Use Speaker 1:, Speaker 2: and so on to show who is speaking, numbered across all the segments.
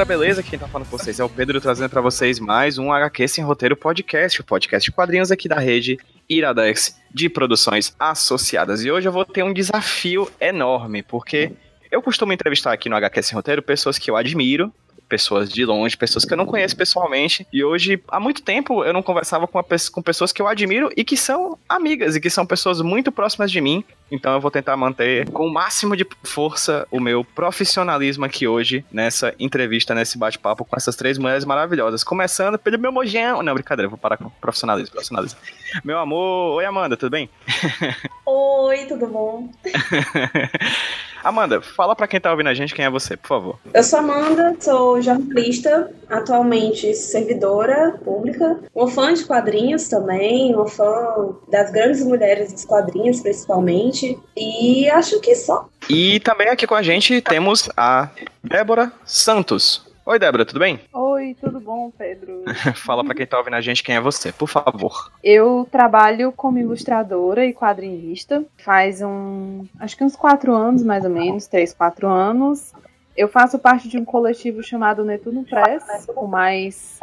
Speaker 1: Galera, beleza? Quem tá falando com vocês é o Pedro trazendo para vocês mais um HQ Sem Roteiro Podcast, o podcast de quadrinhos aqui da rede Iradex de produções associadas. E hoje eu vou ter um desafio enorme, porque eu costumo entrevistar aqui no HQ Sem Roteiro pessoas que eu admiro, pessoas de longe, pessoas que eu não conheço pessoalmente. E hoje, há muito tempo, eu não conversava com, com pessoas que eu admiro e que são amigas e que são pessoas muito próximas de mim. Então eu vou tentar manter com o máximo de força o meu profissionalismo aqui hoje, nessa entrevista, nesse bate-papo com essas três mulheres maravilhosas. Começando pelo meu mojão. Não, brincadeira, vou parar com profissionalismo, profissionalismo. Meu amor, oi Amanda, tudo bem?
Speaker 2: Oi, tudo bom?
Speaker 1: Amanda, fala para quem tá ouvindo a gente quem é você, por favor.
Speaker 2: Eu sou Amanda, sou jornalista, atualmente servidora pública, uma fã de quadrinhos também, uma fã das grandes mulheres dos quadrinhos, principalmente, e acho que só.
Speaker 1: E também aqui com a gente temos a Débora Santos. Oi, Débora, tudo bem?
Speaker 3: Oi, tudo bom, Pedro?
Speaker 1: Fala para quem tá ouvindo a gente quem é você, por favor.
Speaker 3: Eu trabalho como ilustradora e quadrinista faz um. acho que uns quatro anos, mais ou menos, três, quatro anos. Eu faço parte de um coletivo chamado Netuno Press, com mais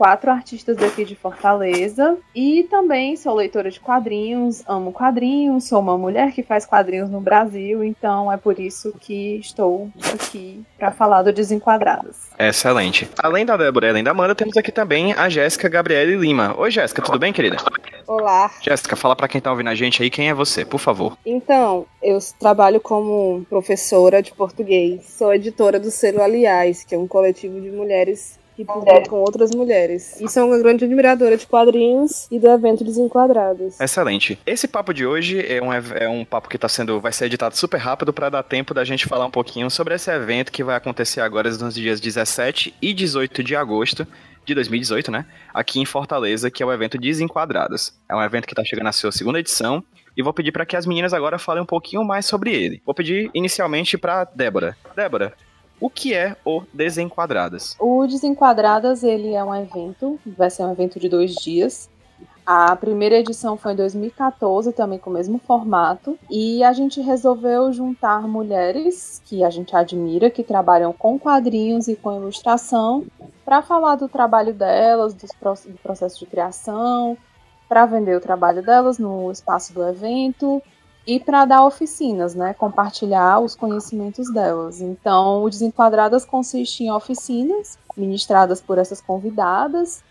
Speaker 3: quatro artistas daqui de Fortaleza. E também sou leitora de quadrinhos, amo quadrinhos, sou uma mulher que faz quadrinhos no Brasil, então é por isso que estou aqui para falar do Desenquadradas.
Speaker 1: Excelente. Além da Débora e além da Amanda, temos aqui também a Jéssica Gabriele Lima. Oi, Jéssica, tudo bem, querida?
Speaker 4: Olá.
Speaker 1: Jéssica, fala para quem tá ouvindo a gente aí quem é você, por favor.
Speaker 4: Então, eu trabalho como professora de português. Sou editora do Selo Aliás, que é um coletivo de mulheres que publica com outras mulheres. E sou uma grande admiradora de quadrinhos e do evento Desenquadrados.
Speaker 1: Excelente. Esse papo de hoje é um, é um papo que tá sendo, vai ser editado super rápido para dar tempo da gente falar um pouquinho sobre esse evento que vai acontecer agora nos dias 17 e 18 de agosto de 2018, né? Aqui em Fortaleza, que é o evento Desenquadrados. É um evento que tá chegando na sua segunda edição e vou pedir para que as meninas agora falem um pouquinho mais sobre ele. Vou pedir inicialmente para Débora. Débora, o que é o Desenquadradas?
Speaker 3: O Desenquadradas, ele é um evento, vai ser um evento de dois dias. A primeira edição foi em 2014, também com o mesmo formato, e a gente resolveu juntar mulheres que a gente admira, que trabalham com quadrinhos e com ilustração, para falar do trabalho delas, do processo de criação, para vender o trabalho delas no espaço do evento e para dar oficinas, né, compartilhar os conhecimentos delas. Então, o Desenquadradas consiste em oficinas ministradas por essas convidadas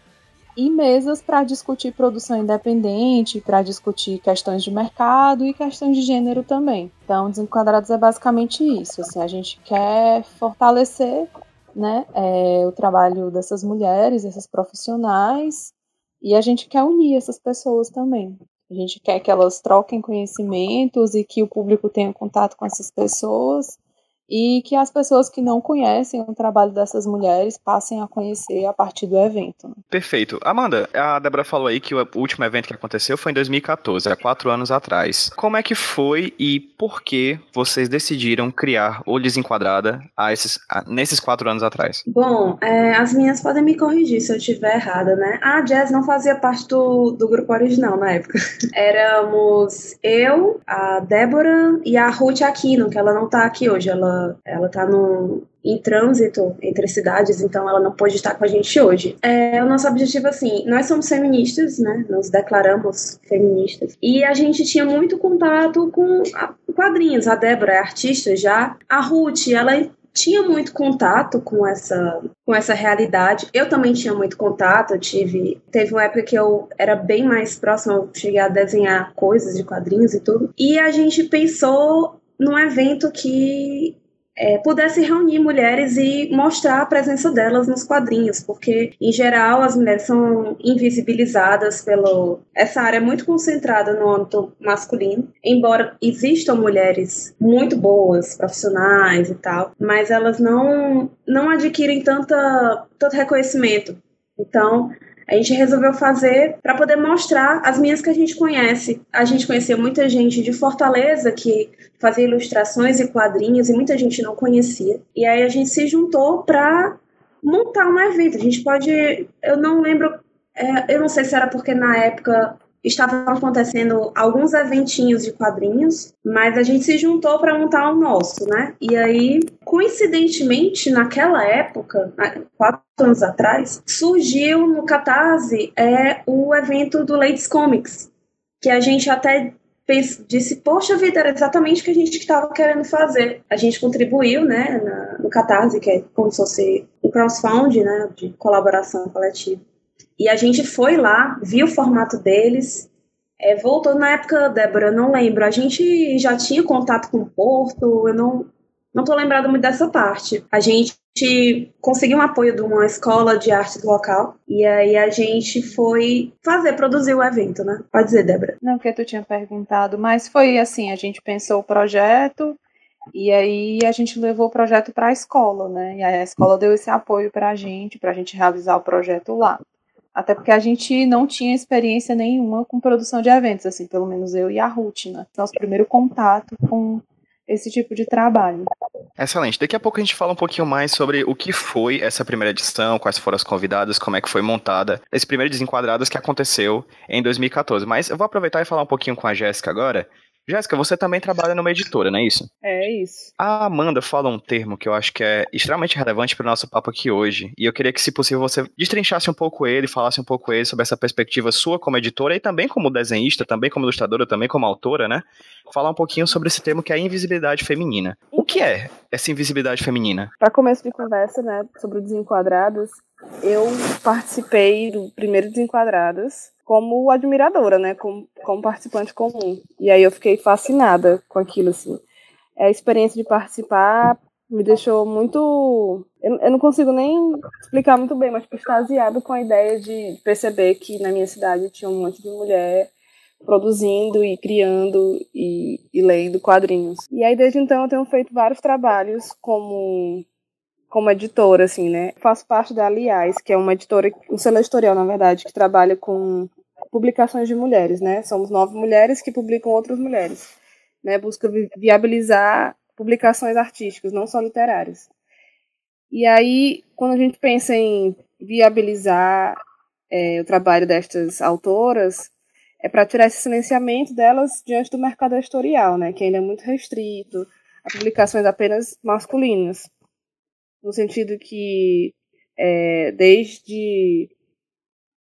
Speaker 3: e mesas para discutir produção independente, para discutir questões de mercado e questões de gênero também. Então, Desenquadrados é basicamente isso. Assim, a gente quer fortalecer né, é, o trabalho dessas mulheres, essas profissionais, e a gente quer unir essas pessoas também. A gente quer que elas troquem conhecimentos e que o público tenha contato com essas pessoas e que as pessoas que não conhecem o trabalho dessas mulheres passem a conhecer a partir do evento.
Speaker 1: Perfeito. Amanda, a Débora falou aí que o último evento que aconteceu foi em 2014, há quatro anos atrás. Como é que foi e por que vocês decidiram criar o Desenquadrada a esses, a, nesses quatro anos atrás?
Speaker 2: Bom, é, as minhas podem me corrigir se eu estiver errada, né? A Jazz não fazia parte do, do grupo original na época. Éramos eu, a Débora e a Ruth Aquino, que ela não tá aqui hoje, ela ela, está no, em trânsito entre cidades, então ela não pôde estar com a gente hoje. É, o nosso objetivo, assim, nós somos feministas, né? Nos declaramos feministas. E a gente tinha muito contato com quadrinhos. A Débora é artista já. A Ruth, ela tinha muito contato com essa com essa realidade. Eu também tinha muito contato, eu tive teve uma época que eu era bem mais próxima, eu cheguei a desenhar coisas de quadrinhos e tudo. E a gente pensou num evento que é, pudesse reunir mulheres e mostrar a presença delas nos quadrinhos, porque em geral as mulheres são invisibilizadas pelo essa área é muito concentrada no âmbito masculino, embora existam mulheres muito boas, profissionais e tal, mas elas não não adquirem tanta tanto reconhecimento. Então, a gente resolveu fazer para poder mostrar as minhas que a gente conhece. A gente conhecia muita gente de Fortaleza que fazia ilustrações e quadrinhos e muita gente não conhecia. E aí a gente se juntou para montar um evento. A gente pode, eu não lembro, é, eu não sei se era porque na época estavam acontecendo alguns eventinhos de quadrinhos, mas a gente se juntou para montar o nosso, né? E aí, coincidentemente, naquela época, quatro anos atrás, surgiu no Catarse é, o evento do Ladies Comics, que a gente até disse, poxa vida, era exatamente o que a gente estava querendo fazer. A gente contribuiu, né, na, no Catarse, que é como se fosse um crowdfunding, né, de colaboração coletiva. E a gente foi lá, viu o formato deles, é, voltou na época, Débora, eu não lembro, a gente já tinha contato com o Porto, eu não, não tô lembrada muito dessa parte. A gente conseguiu um apoio de uma escola de arte local e aí a gente foi fazer, produzir o evento, né? Pode dizer, Débora.
Speaker 3: Não, que tu tinha perguntado, mas foi assim, a gente pensou o projeto e aí a gente levou o projeto para a escola, né? E aí a escola deu esse apoio para a gente, para a gente realizar o projeto lá. Até porque a gente não tinha experiência nenhuma com produção de eventos, assim, pelo menos eu e a Ruth, né? Nosso primeiro contato com esse tipo de trabalho.
Speaker 1: Excelente. Daqui a pouco a gente fala um pouquinho mais sobre o que foi essa primeira edição, quais foram as convidadas, como é que foi montada, esse primeiro Desenquadrados que aconteceu em 2014. Mas eu vou aproveitar e falar um pouquinho com a Jéssica agora, Jéssica, você também trabalha numa editora, não é isso?
Speaker 4: É isso.
Speaker 1: A Amanda fala um termo que eu acho que é extremamente relevante para o nosso papo aqui hoje. E eu queria que, se possível, você destrinchasse um pouco ele, falasse um pouco ele sobre essa perspectiva sua como editora e também como desenhista, também como ilustradora, também como autora, né? Falar um pouquinho sobre esse termo que é a invisibilidade feminina. O que é essa invisibilidade feminina?
Speaker 4: Para começo de conversa, né, sobre Desenquadrados, eu participei do primeiro Desenquadrados como admiradora, né, como, como participante comum. E aí eu fiquei fascinada com aquilo, assim. A experiência de participar me deixou muito. Eu, eu não consigo nem explicar muito bem, mas extasiado com a ideia de perceber que na minha cidade tinha um monte de mulher produzindo e criando e, e lendo quadrinhos. E aí desde então eu tenho feito vários trabalhos como como editora, assim, né? Faço parte da Aliás, que é uma editora, um selo editorial, na verdade, que trabalha com publicações de mulheres, né? Somos nove mulheres que publicam outras mulheres, né? Busca viabilizar publicações artísticas, não só literárias. E aí, quando a gente pensa em viabilizar é, o trabalho destas autoras, é para tirar esse silenciamento delas diante do mercado editorial, né? Que ainda é muito restrito a publicações apenas masculinas, no sentido que é, desde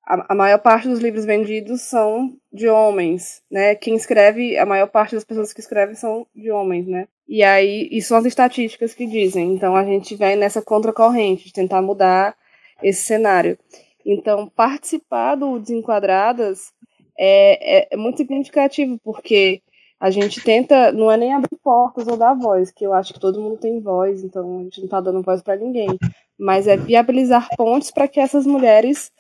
Speaker 4: a, a, maior parte dos livros vendidos são de homens, né? Quem escreve, a maior parte das pessoas que escrevem são de homens, né? E aí, isso são as estatísticas que dizem. Então, a gente vai nessa contracorrente de tentar mudar esse cenário. Então, participar do Desenquadradas é, é, é muito significativo, porque a gente tenta, não é nem abrir portas ou dar voz, que eu acho que todo mundo tem voz, então a gente não está dando voz para ninguém, mas é viabilizar pontes para que essas mulheres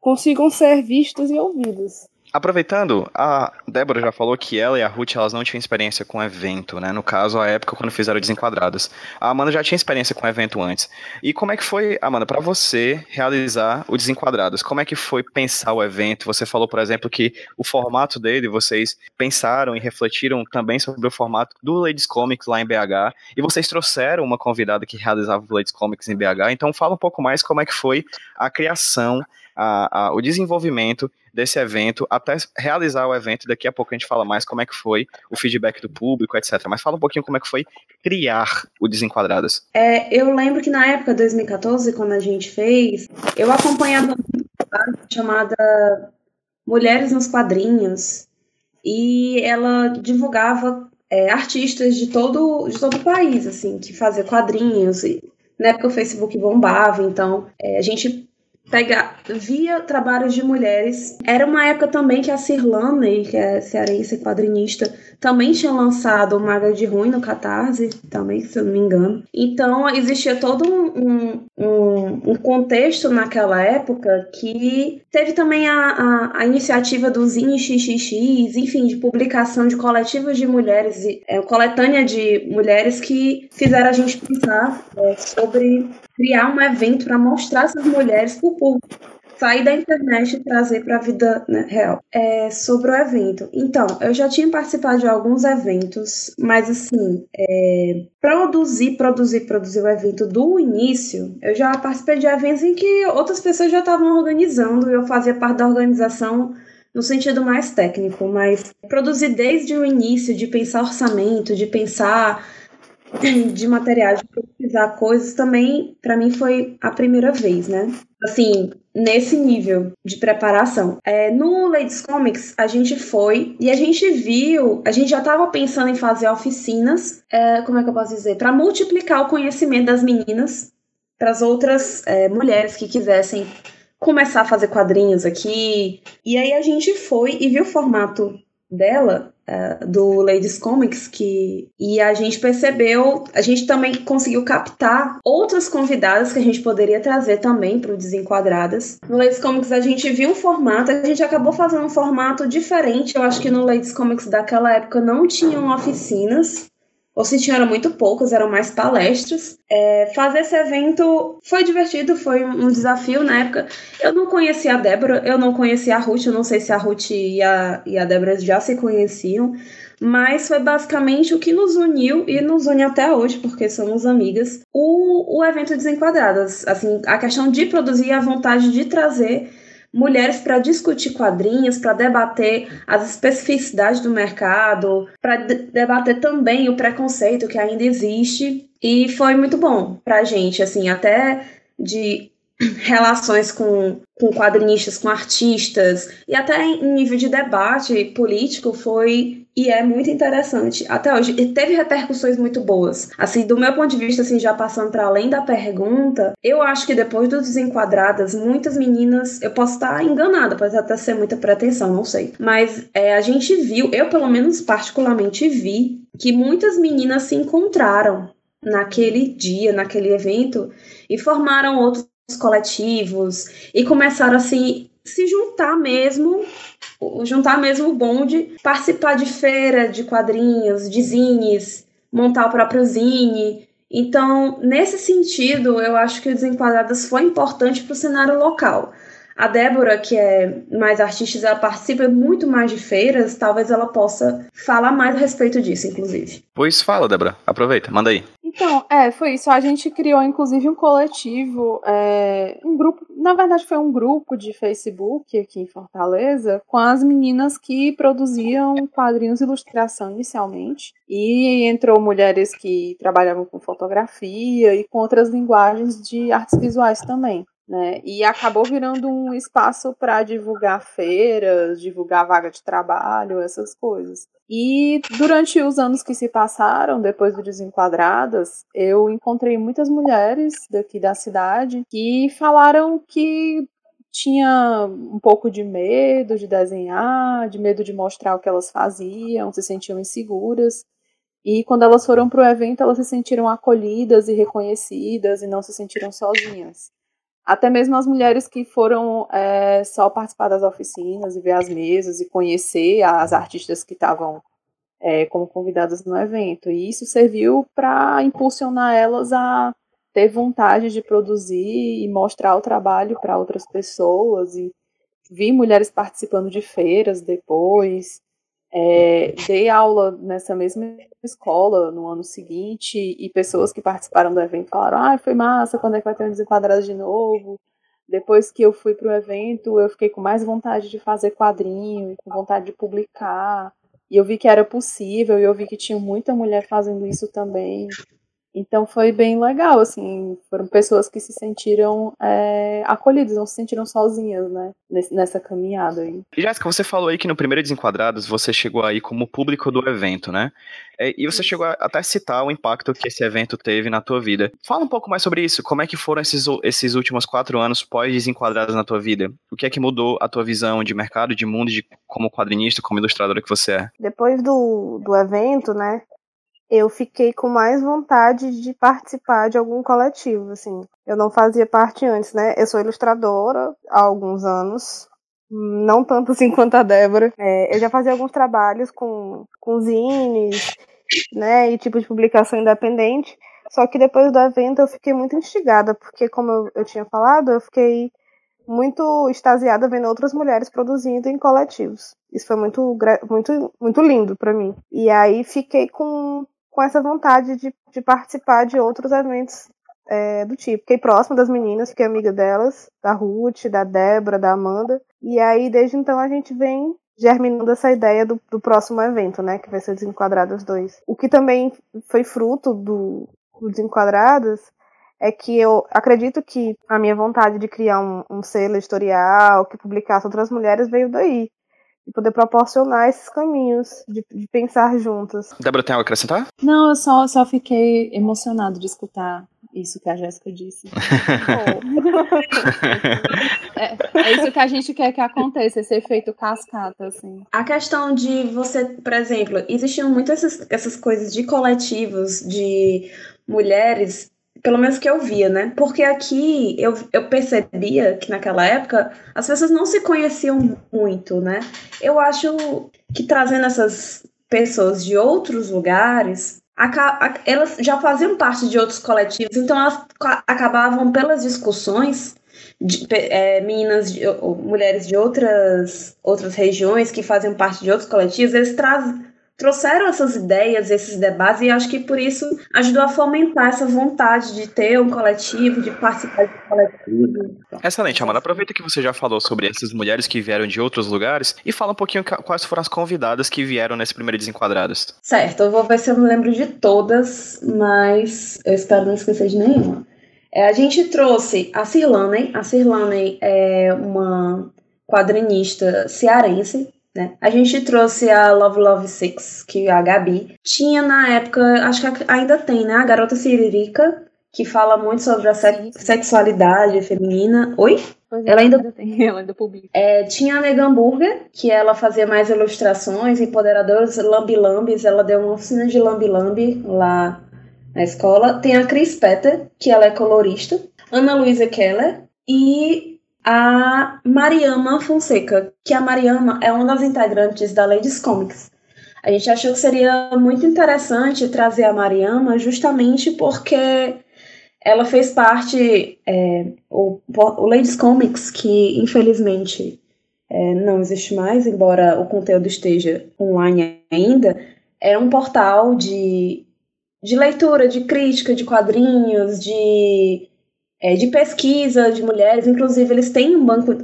Speaker 4: consigam ser vistas e ouvidas.
Speaker 1: Aproveitando, a Débora já falou que ela e a Ruth elas não tinham experiência com evento, né? No caso, a época quando fizeram Desenquadradas. A Amanda já tinha experiência com evento antes. E como é que foi, Amanda, para você realizar o Desenquadradas? Como é que foi pensar o evento? Você falou, por exemplo, que o formato dele, vocês pensaram e refletiram também sobre o formato do Ladies Comics lá em BH. E vocês trouxeram uma convidada que realizava o Ladies Comics em BH. Então fala um pouco mais como é que foi a criação a, a, o desenvolvimento desse evento até realizar o evento. Daqui a pouco a gente fala mais como é que foi o feedback do público, etc. Mas fala um pouquinho como é que foi criar o Desenquadradas.
Speaker 2: É, eu lembro que na época, 2014, quando a gente fez, eu acompanhava uma chamada Mulheres nos Quadrinhos e ela divulgava é, artistas de todo, de todo o país, assim, que fazia quadrinhos. E, na época o Facebook bombava, então é, a gente pegar via trabalhos de mulheres. Era uma época também que a Cirlane, que é cearense quadrinista, também tinha lançado o Maga de Ruim no Catarse, também, se eu não me engano. Então, existia todo um, um, um contexto naquela época que teve também a, a, a iniciativa do Zine XXX, enfim, de publicação de coletivos de mulheres, é, coletânea de mulheres que fizeram a gente pensar é, sobre criar um evento para mostrar essas mulheres para o público sair da internet e trazer para a vida né, real. É, sobre o evento. Então, eu já tinha participado de alguns eventos, mas assim, é, produzir, produzir, produzir o evento do início, eu já participei de eventos em que outras pessoas já estavam organizando e eu fazia parte da organização no sentido mais técnico, mas produzir desde o início, de pensar orçamento, de pensar de materiais, de pesquisar coisas, também para mim foi a primeira vez, né? Assim, nesse nível de preparação. É, no Ladies Comics, a gente foi e a gente viu, a gente já estava pensando em fazer oficinas, é, como é que eu posso dizer? Para multiplicar o conhecimento das meninas para as outras é, mulheres que quisessem começar a fazer quadrinhos aqui. E aí a gente foi e viu o formato dela, uh, do Ladies Comics, que e a gente percebeu, a gente também conseguiu captar outras convidadas que a gente poderia trazer também para o Desenquadradas. No Ladies Comics a gente viu um formato, a gente acabou fazendo um formato diferente. Eu acho que no Ladies Comics daquela época não tinham oficinas, ou se tinham, muito poucos, eram mais palestras. É, fazer esse evento foi divertido, foi um desafio na época. Eu não conhecia a Débora, eu não conhecia a Ruth, eu não sei se a Ruth e a, e a Débora já se conheciam, mas foi basicamente o que nos uniu e nos une até hoje, porque somos amigas, o, o evento Desenquadradas. Assim, a questão de produzir a vontade de trazer mulheres para discutir quadrinhos, para debater as especificidades do mercado, para debater também o preconceito que ainda existe. E foi muito bom para a gente, assim, até de relações com, com quadrinistas, com artistas, e até em nível de debate político foi e é muito interessante até hoje. E teve repercussões muito boas. Assim, do meu ponto de vista, assim, já passando para além da pergunta, eu acho que depois dos Desenquadradas, muitas meninas, eu posso estar enganada, pode até ser muita pretensão, não sei. Mas é, a gente viu, eu pelo menos particularmente vi, que muitas meninas se encontraram naquele dia, naquele evento, e formaram outros coletivos e começaram assim se juntar mesmo, juntar mesmo o bonde, participar de feira de quadrinhos, de zines, montar o próprio zine. Então, nesse sentido, eu acho que o Desenquadradas foi importante para o cenário local. A Débora, que é mais artista, ela participa muito mais de feiras, talvez ela possa falar mais a respeito disso, inclusive.
Speaker 1: Pois fala, Débora. Aproveita, manda aí.
Speaker 3: Então, é, foi isso. A gente criou, inclusive, um coletivo, é, um grupo, na verdade foi um grupo de Facebook aqui em Fortaleza, com as meninas que produziam quadrinhos e ilustração inicialmente. E entrou mulheres que trabalhavam com fotografia e com outras linguagens de artes visuais também. Né? E acabou virando um espaço para divulgar feiras, divulgar vaga de trabalho, essas coisas. E durante os anos que se passaram, depois do Desenquadradas, eu encontrei muitas mulheres daqui da cidade que falaram que tinha um pouco de medo de desenhar, de medo de mostrar o que elas faziam, se sentiam inseguras. E quando elas foram para o evento, elas se sentiram acolhidas e reconhecidas e não se sentiram sozinhas. Até mesmo as mulheres que foram é, só participar das oficinas e ver as mesas e conhecer as artistas que estavam é, como convidadas no evento. E isso serviu para impulsionar elas a ter vontade de produzir e mostrar o trabalho para outras pessoas. E vi mulheres participando de feiras depois. É, dei aula nessa mesma escola no ano seguinte e pessoas que participaram do evento falaram: ah, foi massa, quando é que vai ter um desenquadrado de novo? Depois que eu fui para o evento, eu fiquei com mais vontade de fazer quadrinho e com vontade de publicar. E eu vi que era possível e eu vi que tinha muita mulher fazendo isso também. Então foi bem legal, assim, foram pessoas que se sentiram é, acolhidas, não se sentiram sozinhas, né, nessa caminhada aí.
Speaker 1: Jéssica, você falou aí que no primeiro Desenquadrados você chegou aí como público do evento, né? É, e você chegou a até citar o impacto que esse evento teve na tua vida. Fala um pouco mais sobre isso, como é que foram esses, esses últimos quatro anos pós-Desenquadrados na tua vida? O que é que mudou a tua visão de mercado, de mundo, de como quadrinista, como ilustradora que você é?
Speaker 4: Depois do, do evento, né, eu fiquei com mais vontade de participar de algum coletivo, assim. Eu não fazia parte antes, né? Eu sou ilustradora há alguns anos, não tanto assim quanto a Débora. É, eu já fazia alguns trabalhos com, com zines, né, e tipo de publicação independente. Só que depois do evento eu fiquei muito instigada, porque como eu, eu tinha falado, eu fiquei muito extasiada vendo outras mulheres produzindo em coletivos. Isso foi muito, muito, muito lindo para mim. E aí fiquei com com essa vontade de, de participar de outros eventos é, do tipo. Fiquei próxima das meninas, fiquei amiga delas, da Ruth, da Débora, da Amanda. E aí, desde então, a gente vem germinando essa ideia do, do próximo evento, né? Que vai ser Desenquadrados 2. O que também foi fruto do, do Desenquadrados é que eu acredito que a minha vontade de criar um, um selo editorial que publicasse outras mulheres veio daí. E poder proporcionar esses caminhos de, de pensar juntas.
Speaker 1: Débora, tem algo a acrescentar?
Speaker 3: Não, eu só, só fiquei emocionado de escutar isso que a Jéssica disse. é, é, isso que a gente quer que aconteça, esse efeito cascata, assim.
Speaker 2: A questão de você, por exemplo, existiam muitas essas, essas coisas de coletivos, de mulheres pelo menos que eu via, né? Porque aqui eu, eu percebia que naquela época as pessoas não se conheciam muito, né? Eu acho que trazendo essas pessoas de outros lugares, elas já faziam parte de outros coletivos, então elas acabavam pelas discussões de, é, meninas, de, mulheres de outras, outras regiões que faziam parte de outros coletivos, eles trazem trouxeram essas ideias, esses debates, e acho que por isso ajudou a fomentar essa vontade de ter um coletivo, de participar de um coletivo.
Speaker 1: Excelente, Amanda. Aproveita que você já falou sobre essas mulheres que vieram de outros lugares e fala um pouquinho quais foram as convidadas que vieram nesse primeiro Desenquadradas.
Speaker 2: Certo, eu vou ver se eu me lembro de todas, mas eu espero não esquecer de nenhuma. É, a gente trouxe a Cirlane. A Cirlane é uma quadrinista cearense né? A gente trouxe a Love Love Six, que a Gabi tinha na época, acho que ainda tem, né? A Garota Siririca, que fala muito sobre a se sexualidade feminina. Oi?
Speaker 3: Pois ela ainda, ainda tem, ela ainda publica.
Speaker 2: É, tinha a Megan Burger, que ela fazia mais ilustrações, empoderadoras, lambi lambis, ela deu uma oficina de lambi lambi lá na escola. Tem a Chris Petter, que ela é colorista. Ana Luísa Keller e a Mariama Fonseca, que a Mariama é uma das integrantes da Ladies Comics. A gente achou que seria muito interessante trazer a Mariama justamente porque ela fez parte, é, o, o Ladies Comics, que infelizmente é, não existe mais, embora o conteúdo esteja online ainda, é um portal de, de leitura, de crítica, de quadrinhos, de é, de pesquisa de mulheres, inclusive eles têm um banco,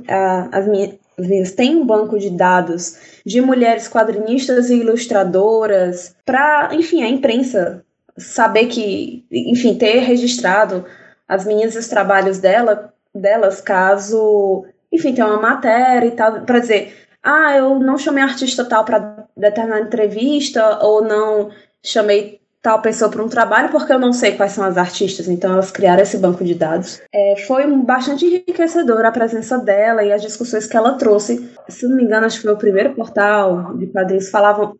Speaker 2: as minhas têm um banco de dados de mulheres quadrinistas e ilustradoras para, enfim, a imprensa saber que, enfim, ter registrado as meninas e os trabalhos dela, delas, caso, enfim, tem uma matéria e tal, para dizer, ah, eu não chamei artista tal para determinada entrevista ou não chamei tal pessoa para um trabalho porque eu não sei quais são as artistas, então elas criaram esse banco de dados. É, foi bastante enriquecedor a presença dela e as discussões que ela trouxe. Se não me engano, acho que foi o primeiro portal de quadrinhos falavam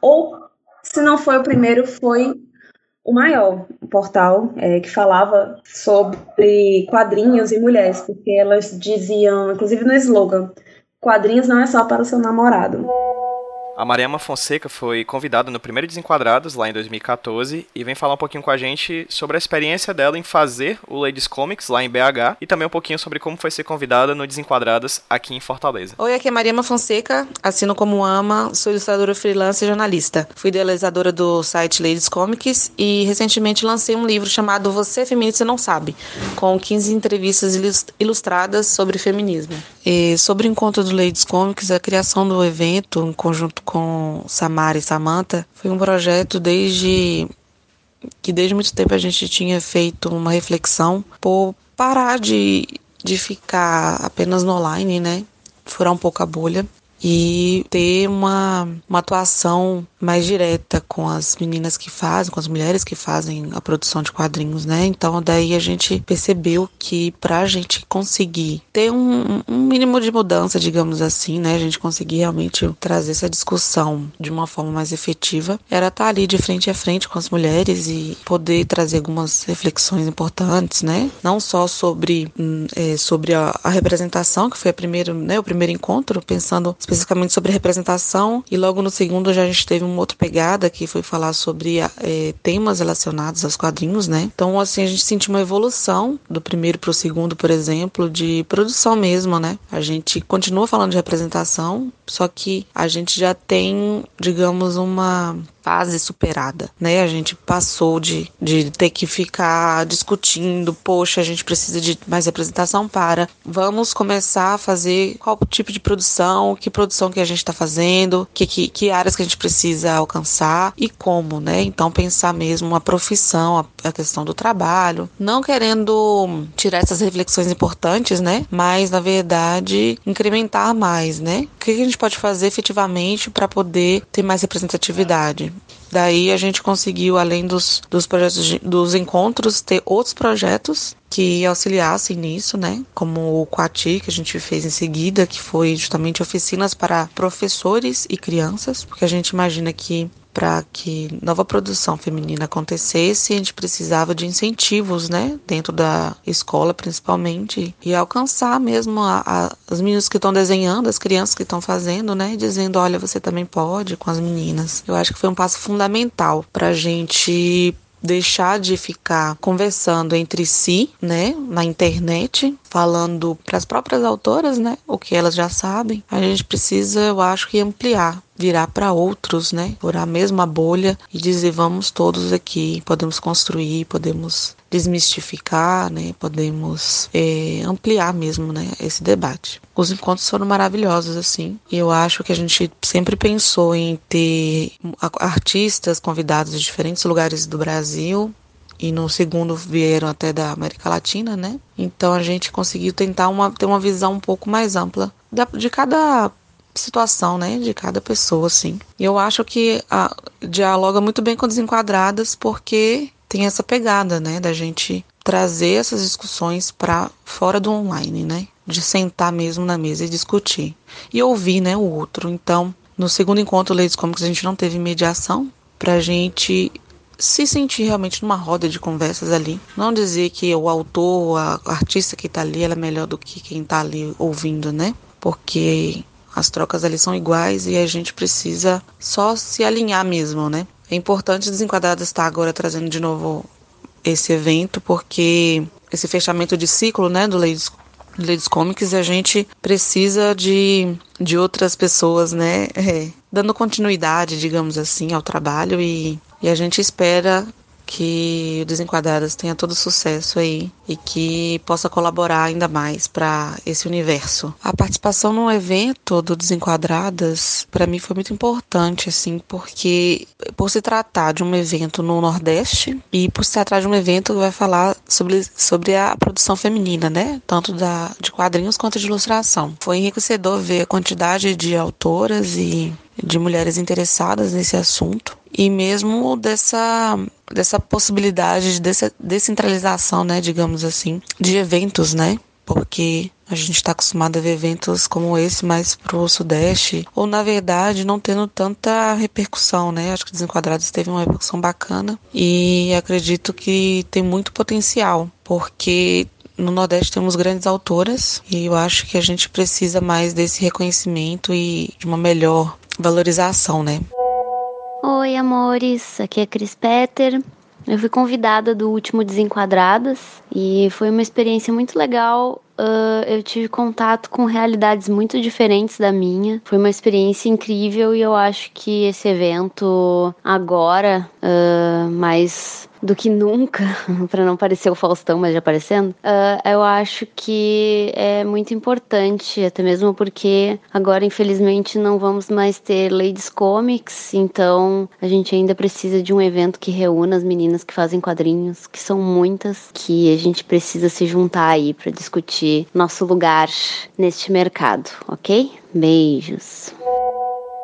Speaker 2: ou se não foi o primeiro, foi o maior portal é, que falava sobre quadrinhos e mulheres, porque elas diziam, inclusive no slogan, quadrinhos não é só para o seu namorado.
Speaker 1: A Mariama Fonseca foi convidada no primeiro Desenquadrados, lá em 2014, e vem falar um pouquinho com a gente sobre a experiência dela em fazer o Ladies Comics lá em BH e também um pouquinho sobre como foi ser convidada no Desenquadradas aqui em Fortaleza.
Speaker 5: Oi, aqui é Mariama Fonseca, assino como ama, sou ilustradora freelance e jornalista. Fui idealizadora do site Ladies Comics e recentemente lancei um livro chamado Você Feminista Não Sabe, com 15 entrevistas ilustradas sobre feminismo. E sobre o encontro do Ladies Comics, a criação do evento em conjunto com Samara e Samantha foi um projeto desde que desde muito tempo a gente tinha feito uma reflexão por parar de, de ficar apenas no online, né? Furar um pouco a bolha e ter uma, uma atuação mais direta com as meninas que fazem, com as mulheres que fazem a produção de quadrinhos, né? Então daí a gente percebeu que para a gente conseguir ter um, um, mínimo de mudança, digamos assim, né? A gente conseguir realmente trazer essa discussão de uma forma mais efetiva, era estar tá ali de frente a frente com as mulheres e poder trazer algumas reflexões importantes, né? Não só sobre, hum, é, sobre a, a, representação, que foi a primeiro, né, o primeiro encontro, pensando especificamente sobre representação, e logo no segundo já a gente teve uma outra pegada que foi falar sobre é, temas relacionados aos quadrinhos, né? Então, assim, a gente sentiu uma evolução do primeiro para o segundo, por exemplo, de produção mesmo, né? A gente continua falando de representação, só que a gente já tem, digamos, uma fase superada, né? A gente passou de, de ter que ficar discutindo, poxa, a gente precisa de mais representação para. Vamos começar a fazer qual tipo de produção, que produção que a gente está fazendo, que, que, que, áreas que a gente precisa alcançar e como, né? Então pensar mesmo a profissão, a, a questão do trabalho, não querendo tirar essas reflexões importantes, né? Mas na verdade incrementar mais, né? O que a gente pode fazer efetivamente para poder ter mais representatividade? Daí a gente conseguiu, além dos, dos projetos de, dos encontros, ter outros projetos que auxiliassem nisso, né? Como o Quati, que a gente fez em seguida, que foi justamente oficinas para professores e crianças, porque a gente imagina que para que nova produção feminina acontecesse, a gente precisava de incentivos, né, dentro da escola principalmente, e alcançar mesmo a, a, as meninas que estão desenhando, as crianças que estão fazendo, né, dizendo, olha, você também pode com as meninas. Eu acho que foi um passo fundamental para a gente deixar de ficar conversando entre si, né, na internet, falando para as próprias autoras, né, o que elas já sabem. A gente precisa, eu acho que ampliar virar para outros, né? Por a mesma bolha e dizer vamos todos aqui, podemos construir, podemos desmistificar, né? Podemos é, ampliar mesmo, né? Esse debate. Os encontros foram maravilhosos assim. E eu acho que a gente sempre pensou em ter artistas convidados de diferentes lugares do Brasil e no segundo vieram até da América Latina, né? Então a gente conseguiu tentar uma, ter uma visão um pouco mais ampla da, de cada situação, né, de cada pessoa, assim. E eu acho que a, dialoga muito bem com Desenquadradas porque tem essa pegada, né, da gente trazer essas discussões para fora do online, né, de sentar mesmo na mesa e discutir e ouvir, né, o outro. Então, no segundo encontro Ladies Comics a gente não teve mediação pra gente se sentir realmente numa roda de conversas ali. Não dizer que o autor, a artista que está ali, ela é melhor do que quem está ali ouvindo, né? Porque as trocas ali são iguais e a gente precisa só se alinhar mesmo, né? É importante Desenquadradas estar agora trazendo de novo esse evento, porque esse fechamento de ciclo, né, do Ladies, Ladies Comics, a gente precisa de, de outras pessoas, né, é, dando continuidade, digamos assim, ao trabalho e, e a gente espera que o Desenquadradas tenha todo sucesso aí e que possa colaborar ainda mais para esse universo. A participação no evento do Desenquadradas para mim foi muito importante assim, porque por se tratar de um evento no Nordeste e por se tratar de um evento que vai falar sobre, sobre a produção feminina, né, tanto da de quadrinhos quanto de ilustração. Foi enriquecedor ver a quantidade de autoras e de mulheres interessadas nesse assunto e mesmo dessa dessa possibilidade de descentralização, né, digamos assim, de eventos, né? Porque a gente está acostumado a ver eventos como esse mais pro Sudeste, ou na verdade não tendo tanta repercussão, né? Acho que Desenquadrados teve uma repercussão bacana e acredito que tem muito potencial, porque no Nordeste temos grandes autoras e eu acho que a gente precisa mais desse reconhecimento e de uma melhor valorização, né?
Speaker 6: Oi, amores, aqui é Cris Peter. Eu fui convidada do último Desenquadradas e foi uma experiência muito legal. Uh, eu tive contato com realidades muito diferentes da minha. Foi uma experiência incrível e eu acho que esse evento agora, uh, mais do que nunca, para não parecer o Faustão, mas já aparecendo, uh, eu acho que é muito importante, até mesmo porque agora, infelizmente, não vamos mais ter Ladies Comics, então a gente ainda precisa de um evento que reúna as meninas que fazem quadrinhos, que são muitas, que a gente precisa se juntar aí para discutir nosso lugar neste mercado, ok? Beijos.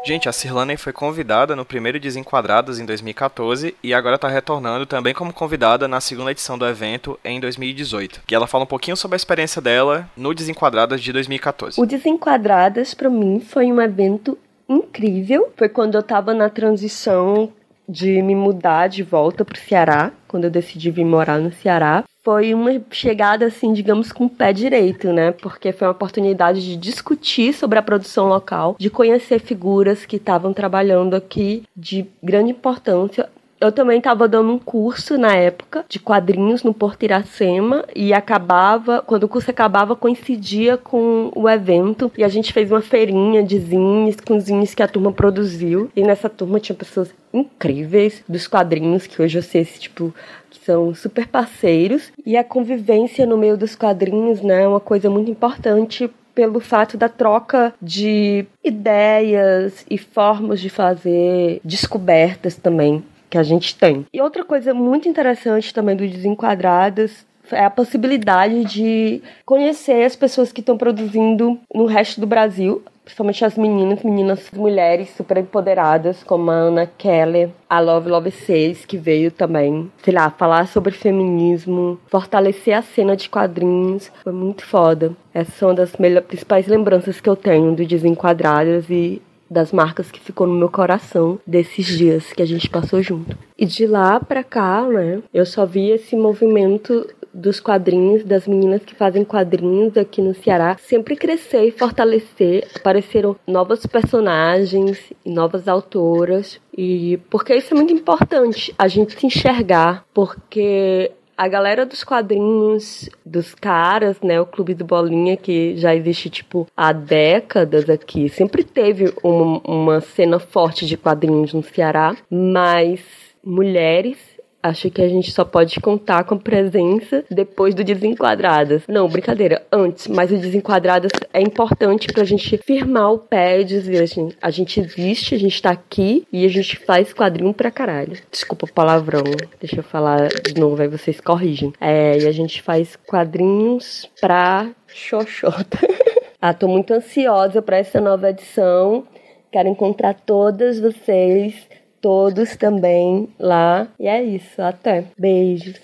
Speaker 1: Gente, a Cirlane foi convidada no primeiro Desenquadrados em 2014 e agora está retornando também como convidada na segunda edição do evento em 2018. E ela fala um pouquinho sobre a experiência dela no Desenquadradas de 2014.
Speaker 7: O Desenquadradas para mim foi um evento incrível. Foi quando eu estava na transição de me mudar de volta para o Ceará, quando eu decidi vir morar no Ceará foi uma chegada, assim, digamos, com o pé direito, né? Porque foi uma oportunidade de discutir sobre a produção local, de conhecer figuras que estavam trabalhando aqui de grande importância Eu também estava dando um curso na época de quadrinhos no Porto Iracema e acabava, quando o curso acabava, coincidia com o evento e a gente fez uma feirinha de zines com zines que a turma produziu. E nessa turma tinha pessoas incríveis dos quadrinhos que hoje eu sei, tipo, que são super parceiros. E a convivência no meio dos quadrinhos, né, é uma coisa muito importante pelo fato da troca de ideias e formas de fazer descobertas também que a gente tem. E outra coisa muito interessante também do Desenquadradas é a possibilidade de conhecer as pessoas que estão produzindo no resto do Brasil, principalmente as meninas, meninas mulheres super empoderadas, como a Ana Keller, a Love Love 6, que veio também, sei lá, falar sobre feminismo, fortalecer a cena de quadrinhos. Foi muito foda. Essas são das principais lembranças que eu tenho do Desenquadradas e das marcas que ficou no meu coração desses dias que a gente passou junto. E de lá pra cá, né, eu só vi esse movimento dos quadrinhos, das meninas que fazem quadrinhos aqui no Ceará, sempre crescer e fortalecer. Apareceram novos personagens e novas autoras. E porque isso é muito importante, a gente se enxergar, porque a galera dos quadrinhos, dos caras, né? O Clube do Bolinha, que já existe, tipo, há décadas aqui, sempre teve uma, cena forte de quadrinhos no Ceará, mas mulheres Acho que a gente só pode contar com a presença depois do Desenquadradas. Não, brincadeira, antes, mas o Desenquadradas é importante pra gente firmar o pé e dizer assim: a gente existe, a gente tá aqui e a gente faz quadrinho pra caralho. Desculpa o palavrão, deixa eu falar de novo, aí vocês corrigem. É, e a gente faz quadrinhos pra xoxota. ah, tô muito ansiosa para essa nova edição. Quero encontrar todas vocês todos também lá. E é isso, até. Beijos.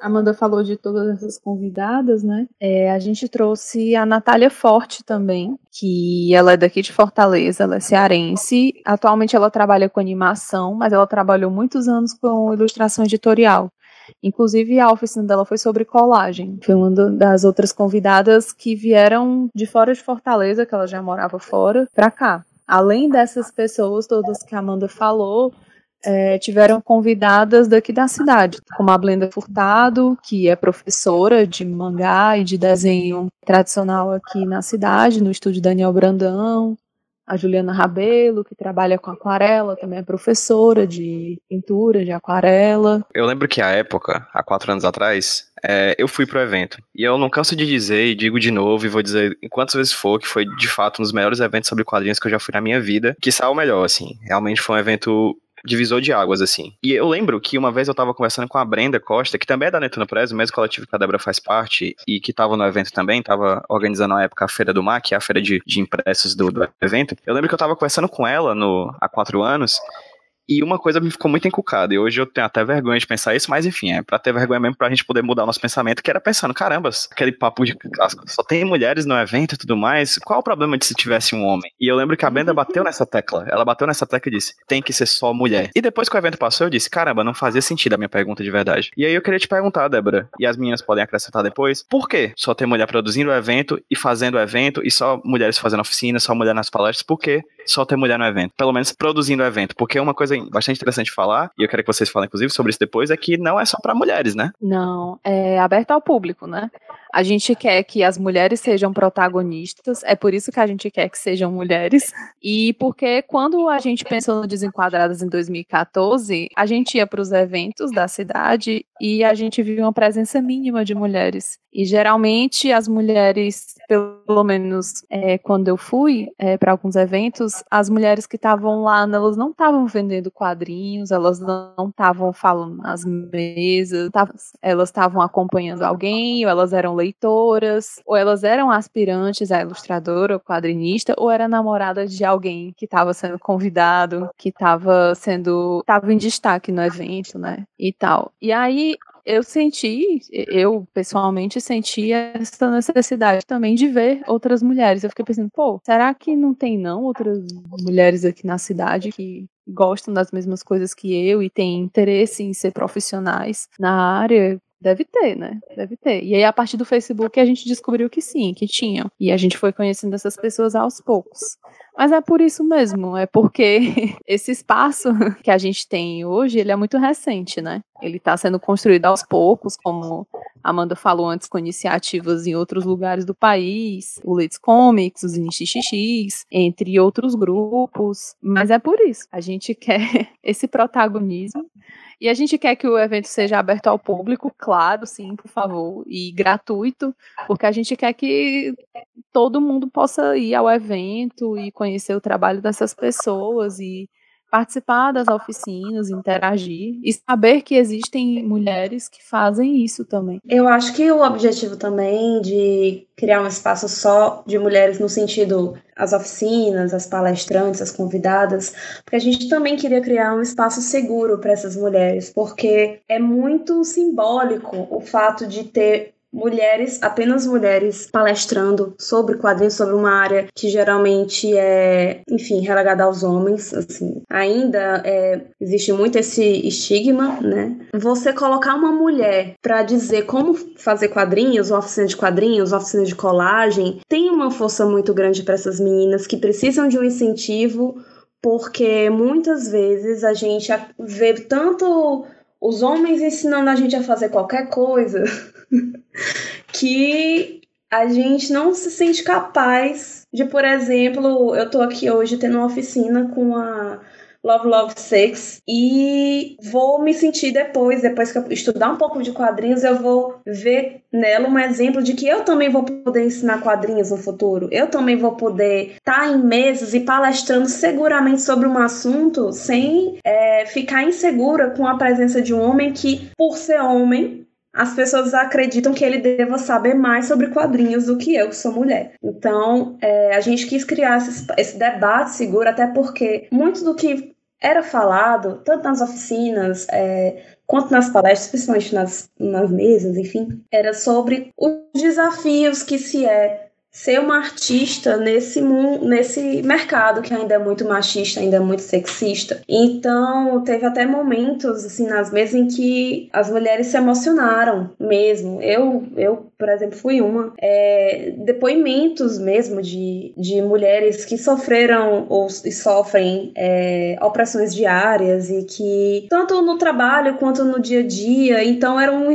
Speaker 3: Amanda falou de todas essas convidadas, né? É, a gente trouxe a Natália Forte também, que ela é daqui de Fortaleza, ela é cearense. Atualmente ela trabalha com animação, mas ela trabalhou muitos anos com ilustração editorial. Inclusive, a oficina dela foi sobre colagem. Foi uma das outras convidadas que vieram de fora de Fortaleza, que ela já morava fora, para cá. Além dessas pessoas todas que a Amanda falou, é, tiveram convidadas daqui da cidade, como a Blenda Furtado, que é professora de mangá e de desenho tradicional aqui na cidade, no estúdio Daniel Brandão, a Juliana Rabelo, que trabalha com aquarela, também é professora de pintura, de aquarela.
Speaker 1: Eu lembro que a época, há quatro anos atrás, é, eu fui pro evento. E eu não canso de dizer, e digo de novo, e vou dizer quantas vezes for, que foi de fato um dos melhores eventos sobre quadrinhos que eu já fui na minha vida. Que saiu melhor, assim. Realmente foi um evento divisor de águas, assim. E eu lembro que uma vez eu tava conversando com a Brenda Costa, que também é da Netuno Press, o mesmo coletivo que a Débora faz parte, e que tava no evento também, tava organizando na época a Feira do Mar, que é a feira de, de impressos do, do evento. Eu lembro que eu tava conversando com ela no, há quatro anos, e uma coisa me ficou muito encucada, e hoje eu tenho até vergonha de pensar isso, mas enfim, é pra ter vergonha mesmo pra gente poder mudar o nosso pensamento, que era pensando, caramba, aquele papo de só tem mulheres no evento e tudo mais, qual o problema de se tivesse um homem? E eu lembro que a Brenda bateu nessa tecla, ela bateu nessa tecla e disse, tem que ser só mulher. E depois que o evento passou, eu disse, caramba, não fazia sentido a minha pergunta de verdade. E aí eu queria te perguntar, Débora, e as meninas podem acrescentar depois, por que só tem mulher produzindo o evento e fazendo o evento, e só mulheres fazendo oficina, só mulher nas palestras, por que só ter mulher no evento? Pelo menos produzindo o evento, porque é uma coisa bastante interessante falar, e eu quero que vocês falem, inclusive, sobre isso depois, é que não é só para mulheres, né?
Speaker 3: Não, é aberto ao público, né? A gente quer que as mulheres sejam protagonistas, é por isso que a gente quer que sejam mulheres. E porque quando a gente pensou no Desenquadradas em 2014, a gente ia para os eventos da cidade e a gente viu uma presença mínima de mulheres. E geralmente as mulheres, pelo menos é, quando eu fui é, para alguns eventos, as mulheres que estavam lá, elas não estavam vendendo quadrinhos, elas não estavam falando nas mesas, elas estavam acompanhando alguém, ou elas eram leitoras, ou elas eram aspirantes a ilustradora ou quadrinista, ou era namorada de alguém que estava sendo convidado, que estava sendo, estava em destaque no evento, né, e tal. E aí eu senti, eu pessoalmente senti essa necessidade também de ver outras mulheres. Eu fiquei pensando, pô, será que não tem não outras mulheres aqui na cidade que gostam das mesmas coisas que eu e têm interesse em ser profissionais na área? Deve ter, né? Deve ter. E aí, a partir do Facebook, a gente descobriu que sim, que tinham. E a gente foi conhecendo essas pessoas aos poucos. Mas é por isso mesmo, é porque esse espaço que a gente tem hoje, ele é muito recente, né? Ele está sendo construído aos poucos, como a Amanda falou antes, com iniciativas em outros lugares do país, o Let's Comics, os INXX, entre outros grupos. Mas é por isso, a gente quer esse protagonismo e a gente quer que o evento seja aberto ao público, claro, sim, por favor, e gratuito, porque a gente quer que todo mundo possa ir ao evento e conhecer o trabalho dessas pessoas e participar das oficinas, interagir e saber que existem mulheres que fazem isso também.
Speaker 2: Eu acho que o objetivo também de criar um espaço só de mulheres no sentido as oficinas, as palestrantes, as convidadas, porque a gente também queria criar um espaço seguro para essas mulheres, porque é muito simbólico o fato de ter mulheres, apenas mulheres, palestrando sobre quadrinhos, sobre uma área que geralmente é, enfim, relegada aos homens, assim. Ainda é, existe muito esse estigma, né? Você colocar uma mulher para dizer como fazer quadrinhos, oficina de quadrinhos, oficina de colagem, tem uma força muito grande para essas meninas que precisam de um incentivo, porque muitas vezes a gente vê tanto os homens ensinando a gente a fazer qualquer coisa que a gente não se sente capaz de, por exemplo, eu tô aqui hoje tendo uma oficina com a Love Love Sex e vou me sentir depois, depois que eu estudar um pouco de quadrinhos, eu vou ver nela um exemplo de que eu também vou poder ensinar quadrinhos no futuro. Eu também vou poder estar tá em mesas e palestrando seguramente sobre um assunto sem é, ficar insegura com a presença de um homem que, por ser homem, as pessoas acreditam que ele deva saber mais sobre quadrinhos do que eu, que sou mulher. Então, é, a gente quis criar esse, esse debate seguro, até porque muito do que era falado, tanto nas oficinas, é, quanto nas palestras, principalmente nas, nas mesas, enfim, era sobre os desafios que se é ser uma artista nesse mundo, nesse mercado que ainda é muito machista, ainda é muito sexista. Então, teve até momentos assim nas mesas em que as mulheres se emocionaram mesmo. Eu, eu por exemplo, fui uma. É, depoimentos mesmo de, de mulheres que sofreram ou e sofrem é, opressões diárias e que tanto no trabalho quanto no dia a dia. Então, era um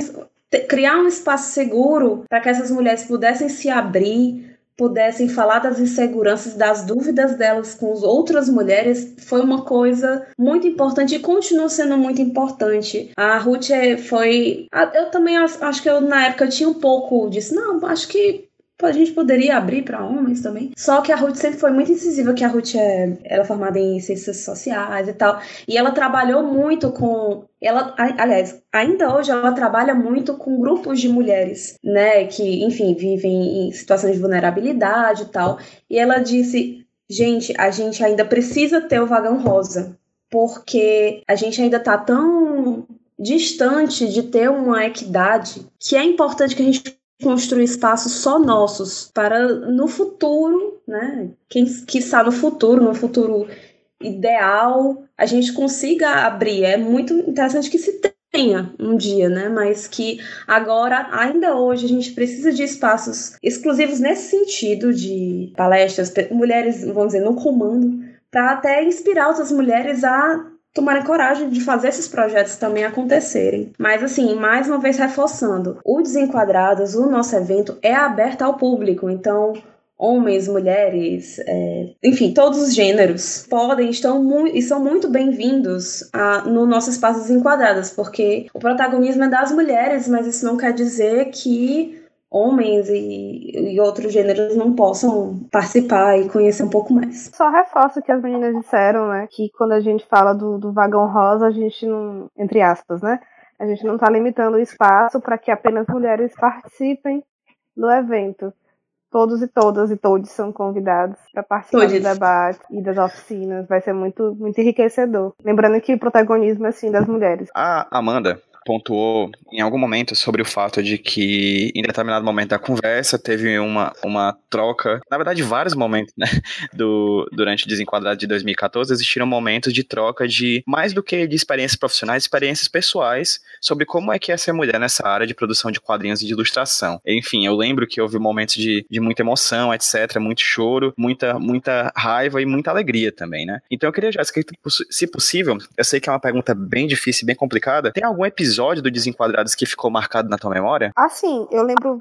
Speaker 2: criar um espaço seguro para que essas mulheres pudessem se abrir, pudessem falar das inseguranças, das dúvidas delas com as outras mulheres, foi uma coisa muito importante e continua sendo muito importante. A Ruth é, foi. Eu também acho que eu, na época, eu tinha um pouco disso. Não, acho que a gente poderia abrir para homens também. Só que a Ruth sempre foi muito incisiva, que a Ruth é, ela é formada em ciências sociais e tal. E ela trabalhou muito com. Ela, aliás, ainda hoje ela trabalha muito com grupos de mulheres, né? Que, enfim, vivem em situações de vulnerabilidade e tal. E ela disse: gente, a gente ainda precisa ter o vagão rosa. Porque a gente ainda tá tão distante de ter uma equidade que é importante que a gente construir espaços só nossos para no futuro, né? Quem que está no futuro, no futuro ideal, a gente consiga abrir. É muito interessante que se tenha um dia, né? Mas que agora, ainda hoje, a gente precisa de espaços exclusivos nesse sentido de palestras, mulheres, vamos dizer, no comando, para até inspirar outras mulheres a tomarem coragem de fazer esses projetos também acontecerem. Mas assim, mais uma vez reforçando, o Desenquadrados, o nosso evento é aberto ao público, então homens, mulheres, é, enfim, todos os gêneros podem estão e são muito bem-vindos no nosso espaço Desenquadrados, porque o protagonismo é das mulheres, mas isso não quer dizer que homens e, e, outros gêneros não possam participar e conhecer um pouco mais.
Speaker 4: Só reforço o que as meninas disseram, né? Que quando a gente fala do, do vagão rosa, a gente não, entre aspas, né? A gente não está limitando o espaço para que apenas mulheres participem do evento. Todos e todas e todos são convidados para participar todos. do debate e das oficinas. Vai ser muito, muito enriquecedor. Lembrando que o protagonismo é sim das mulheres.
Speaker 1: A Amanda, pontuou em algum momento sobre o fato de que em determinado momento da conversa teve uma, uma troca, na verdade vários momentos, né, do, durante o desenquadrado de 2014 existiram momentos de troca de mais do que de experiências profissionais, experiências pessoais sobre como é que é ser mulher nessa área de produção de quadrinhos e de ilustração. Enfim, eu lembro que houve momentos de, de muita emoção, etc, muito choro, muita muita raiva e muita alegria também, né? Então eu queria, Jéssica, se possível, eu sei que é uma pergunta bem difícil, bem complicada, tem algum episódio do Desenquadrados que ficou marcado na tua memória?
Speaker 4: Ah, sim, eu lembro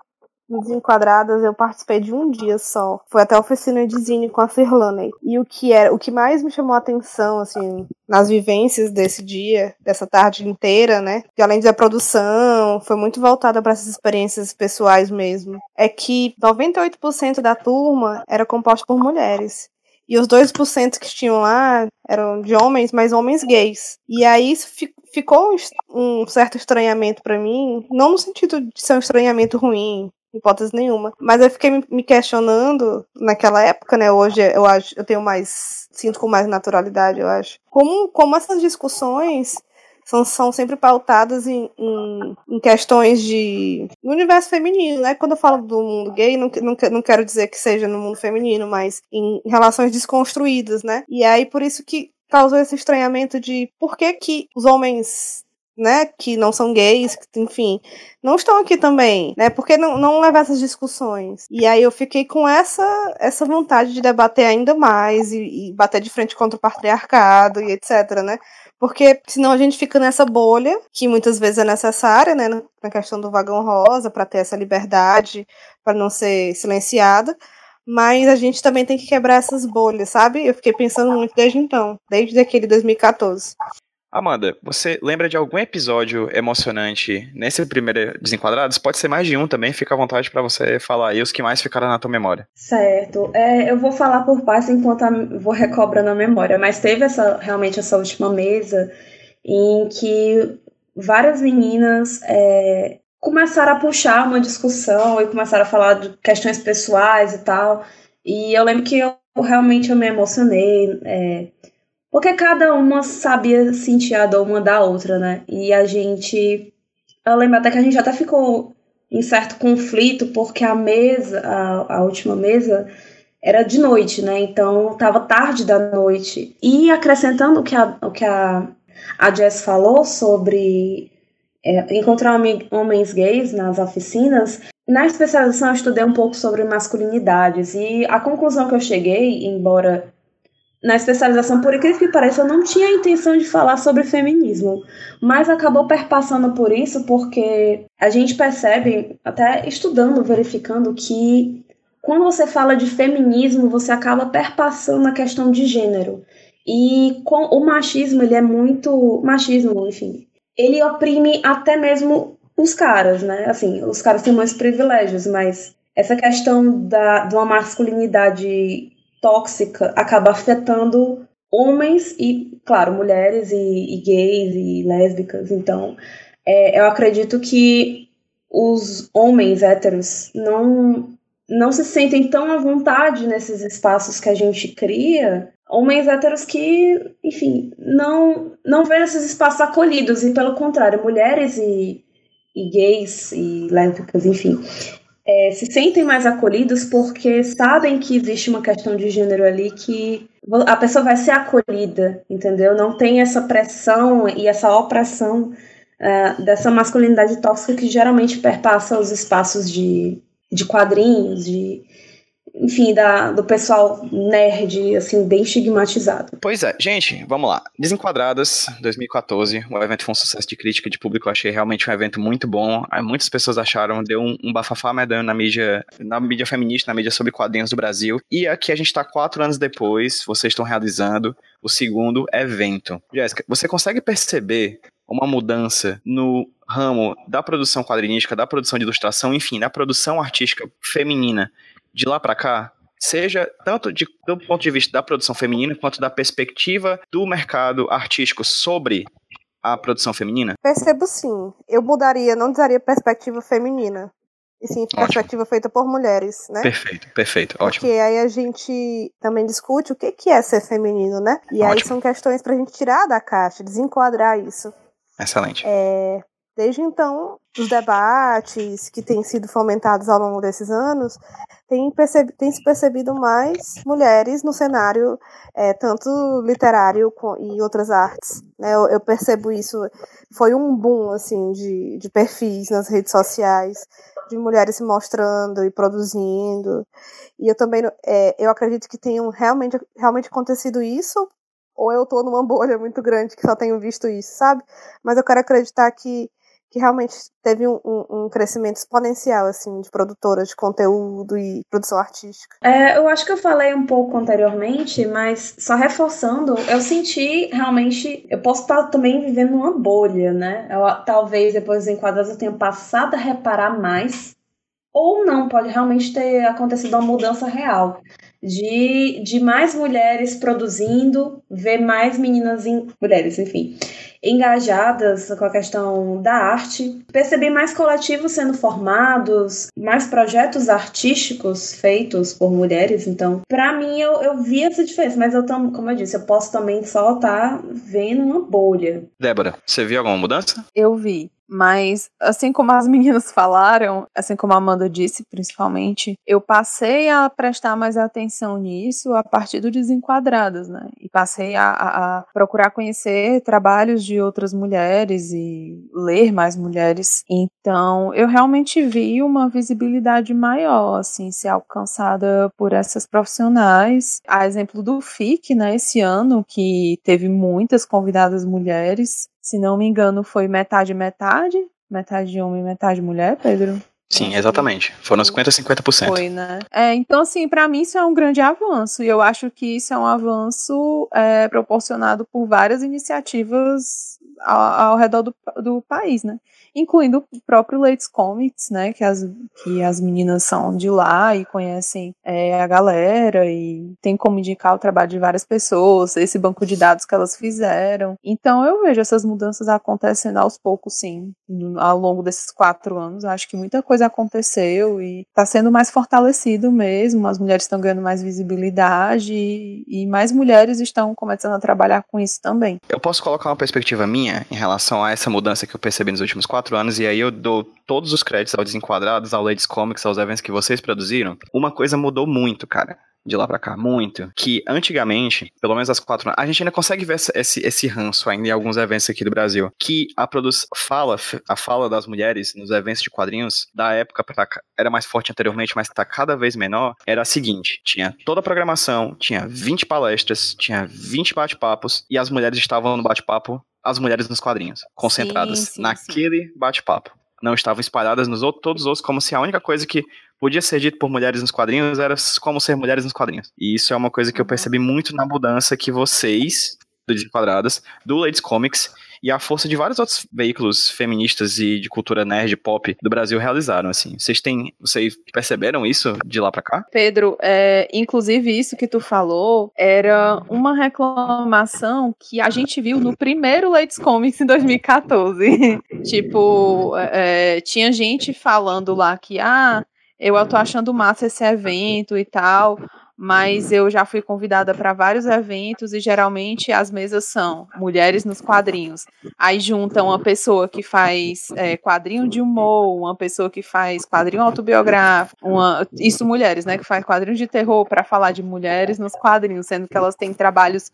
Speaker 4: Desenquadradas, eu participei de um dia só. Foi até a oficina de zine com a Cirlaney. E o que era, o que mais me chamou a atenção, assim, nas vivências desse dia, dessa tarde inteira, né? Que além da produção, foi muito voltada para essas experiências pessoais mesmo. É que 98% da turma era composta por mulheres. E os 2% que tinham lá eram de homens, mas homens gays. E aí isso ficou um certo estranhamento para mim, não no sentido de ser um estranhamento ruim, hipótese nenhuma. Mas eu fiquei me questionando naquela época, né? Hoje eu acho, eu tenho mais, sinto com mais naturalidade, eu acho. Como, como essas discussões são, são sempre pautadas em, em, em, questões de. no universo feminino, né? Quando eu falo do mundo gay, não, não, não quero dizer que seja no mundo feminino, mas em relações desconstruídas, né? E aí por isso que causou esse estranhamento de por que, que os homens né, que não são gays, que, enfim, não estão aqui também, né? Porque não, não levar essas discussões. E aí eu fiquei com essa essa vontade de debater ainda mais e, e bater de frente contra o patriarcado e etc, né? Porque senão a gente fica nessa bolha, que muitas vezes é necessária, né, na questão do vagão rosa, para ter essa liberdade, para não ser silenciada. Mas a gente também tem que quebrar essas bolhas, sabe? Eu fiquei pensando muito desde então, desde aquele 2014.
Speaker 1: Amanda, você lembra de algum episódio emocionante nesse primeiro Desenquadrados? Pode ser mais de um também, fica à vontade para você falar aí os que mais ficaram na tua memória.
Speaker 2: Certo. É, eu vou falar por partes enquanto vou recobrando a memória, mas teve essa realmente essa última mesa em que várias meninas é, começaram a puxar uma discussão e começaram a falar de questões pessoais e tal. E eu lembro que eu realmente eu me emocionei. É, porque cada uma sabia sentir a dor uma da outra, né? E a gente. Eu lembro até que a gente até ficou em certo conflito, porque a mesa, a, a última mesa, era de noite, né? Então tava tarde da noite. E acrescentando o que a, o que a, a Jess falou sobre é, encontrar homens gays nas oficinas, na especialização eu estudei um pouco sobre masculinidades. E a conclusão que eu cheguei, embora na especialização, por incrível que pareça, eu não tinha a intenção de falar sobre feminismo, mas acabou perpassando por isso porque a gente percebe, até estudando, verificando, que quando você fala de feminismo, você acaba perpassando a questão de gênero. E com o machismo, ele é muito. Machismo, enfim. Ele oprime até mesmo os caras, né? Assim, os caras têm mais privilégios, mas essa questão da, de uma masculinidade tóxica acaba afetando homens e, claro, mulheres e, e gays e lésbicas. Então, é, eu acredito que os homens héteros não, não se sentem tão à vontade nesses espaços que a gente cria. Homens héteros que, enfim, não, não vêem esses espaços acolhidos, e pelo contrário, mulheres e, e gays e lésbicas, enfim, é, se sentem mais acolhidos porque sabem que existe uma questão de gênero ali que a pessoa vai ser acolhida, entendeu? Não tem essa pressão e essa opressão uh, dessa masculinidade tóxica que geralmente perpassa os espaços de, de quadrinhos, de, enfim, da, do pessoal nerd, assim, bem estigmatizado.
Speaker 1: Pois é, gente, vamos lá. Desenquadradas, 2014, o evento foi um sucesso de crítica de público, eu achei realmente um evento muito bom. Muitas pessoas acharam, deu um, um bafafá medonho na mídia, na mídia feminista, na mídia sobre quadrinhos do Brasil. E aqui a gente está quatro anos depois, vocês estão realizando o segundo evento. Jéssica, você consegue perceber uma mudança no ramo da produção quadrinística, da produção de ilustração, enfim, da produção artística feminina de lá para cá, seja tanto de, do ponto de vista da produção feminina quanto da perspectiva do mercado artístico sobre a produção feminina?
Speaker 4: Percebo sim. Eu mudaria, não usaria perspectiva feminina. E sim, perspectiva feita por mulheres, né?
Speaker 1: Perfeito, perfeito,
Speaker 4: ótimo. Porque aí a gente também discute o que é ser feminino, né? E ótimo. aí são questões pra gente tirar da caixa, desenquadrar isso.
Speaker 1: Excelente.
Speaker 4: É, Desde então, os debates que têm sido fomentados ao longo desses anos tem, percebi tem se percebido mais mulheres no cenário, é, tanto literário e outras artes. Né? Eu, eu, percebo isso. Foi um boom assim de, de perfis nas redes sociais, de mulheres se mostrando e produzindo. E eu também é, eu acredito que tenha realmente, realmente acontecido isso, ou eu estou numa bolha muito grande que só tenho visto isso, sabe? Mas eu quero acreditar que que realmente teve um, um, crescimento exponencial, assim, de produtoras de conteúdo e produção artística.
Speaker 2: É, eu acho que eu falei um pouco anteriormente, mas só reforçando, eu senti realmente, eu posso estar também vivendo numa bolha, né? Eu, talvez depois dos enquadrados eu tenha passado a reparar mais, ou não, pode realmente ter acontecido uma mudança real de, de mais mulheres produzindo, ver mais meninas, em, mulheres, enfim, engajadas com a questão da arte, perceber mais coletivos sendo formados, mais projetos artísticos feitos por mulheres. Então, para mim, eu, eu vi essa diferença, mas eu, como eu disse, eu posso também só estar tá vendo uma bolha.
Speaker 1: Débora, você viu alguma mudança?
Speaker 3: Eu vi. Mas, assim como as meninas falaram, assim como a Amanda disse, principalmente, eu passei a prestar mais atenção nisso a partir do Desenquadradas, né? E passei a, a, procurar conhecer trabalhos de outras mulheres e ler mais mulheres. Então, eu realmente vi uma visibilidade maior, assim, ser alcançada por essas profissionais. A exemplo do FIC, né, esse ano, que teve muitas convidadas mulheres, se não me engano, foi metade metade, metade homem, metade mulher, Pedro.
Speaker 1: Sim, exatamente. Foram 50 50%.
Speaker 3: Foi, né? É, então, assim, para mim isso é um grande avanço. E eu acho que isso é um avanço é, proporcionado por várias iniciativas ao, ao redor do, do país, né? incluindo o próprio Leites Comics, né, que as, que as meninas são de lá e conhecem é, a galera e tem como indicar o trabalho de várias pessoas, esse banco de dados que elas fizeram. Então eu vejo essas mudanças acontecendo aos poucos, sim, ao longo desses quatro anos. Acho que muita coisa aconteceu e está sendo mais fortalecido mesmo, as mulheres estão ganhando mais visibilidade e, e mais mulheres estão começando a trabalhar com isso também.
Speaker 1: Eu posso colocar uma perspectiva minha em relação a essa mudança que eu percebi nos últimos quatro anos, e aí eu dou todos os créditos ao Desenquadrados, ao Ladies Comics, aos eventos que vocês produziram, uma coisa mudou muito, cara de lá para cá, muito. Que antigamente, pelo menos as quatro, a gente ainda consegue ver esse, esse ranço ainda em alguns eventos aqui do Brasil. Que a produção fala, a fala das mulheres nos eventos de quadrinhos da época pra, era mais forte anteriormente, mas tá cada vez menor. Era a seguinte: tinha toda a programação, tinha 20 palestras, tinha 20 bate-papos, e as mulheres estavam no bate-papo as mulheres nos quadrinhos, concentradas sim, sim, naquele bate-papo. Não estavam espalhadas nos outros, todos os outros, como se a única coisa que podia ser dito por mulheres nos quadrinhos era como ser mulheres nos quadrinhos. E isso é uma coisa que eu uhum. percebi muito na mudança que vocês, do Desenquadradas, do Ladies Comics e a força de vários outros veículos feministas e de cultura nerd pop do Brasil realizaram, assim. Vocês têm, vocês perceberam isso de lá para cá?
Speaker 3: Pedro, é, inclusive isso que tu falou era uma reclamação que a gente viu no primeiro Ladies Comics em 2014. tipo, é, tinha gente falando lá que, ah, eu tô achando massa esse evento e tal, mas eu já fui convidada para vários eventos e geralmente as mesas são mulheres nos quadrinhos. Aí junta uma pessoa que faz é, quadrinho de humor, uma pessoa que faz quadrinho autobiográfico, uma, isso mulheres, né, que faz quadrinho de terror para falar de mulheres nos quadrinhos, sendo que elas têm trabalhos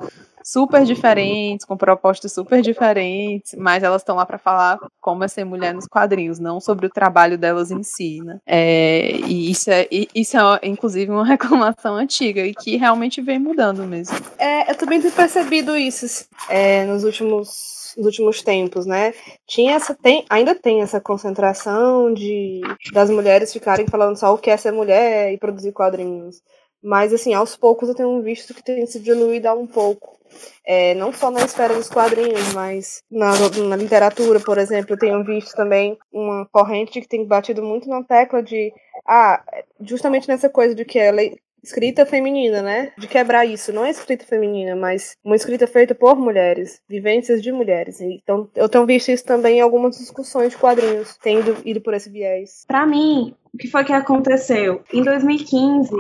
Speaker 3: super diferentes, com propostas super diferentes, mas elas estão lá para falar como é ser mulher nos quadrinhos, não sobre o trabalho delas em si, né? É, e isso é, isso é, inclusive, uma reclamação antiga e que realmente vem mudando mesmo.
Speaker 4: É, eu também tenho percebido isso é, nos últimos nos últimos tempos, né? Tinha essa, tem, ainda tem essa concentração de das mulheres ficarem falando só o que é ser mulher e produzir quadrinhos. Mas, assim, aos poucos eu tenho visto que tem se diluído um pouco. É, não só na esfera dos quadrinhos, mas na, na literatura, por exemplo, eu tenho visto também uma corrente que tem batido muito na tecla de, ah, justamente nessa coisa de que ela é escrita feminina, né? De quebrar isso. Não é escrita feminina, mas uma escrita feita por mulheres, vivências de mulheres. Então, eu tenho visto isso também em algumas discussões de quadrinhos, tendo ido por esse viés.
Speaker 2: Para mim, o que foi que aconteceu? Em 2015,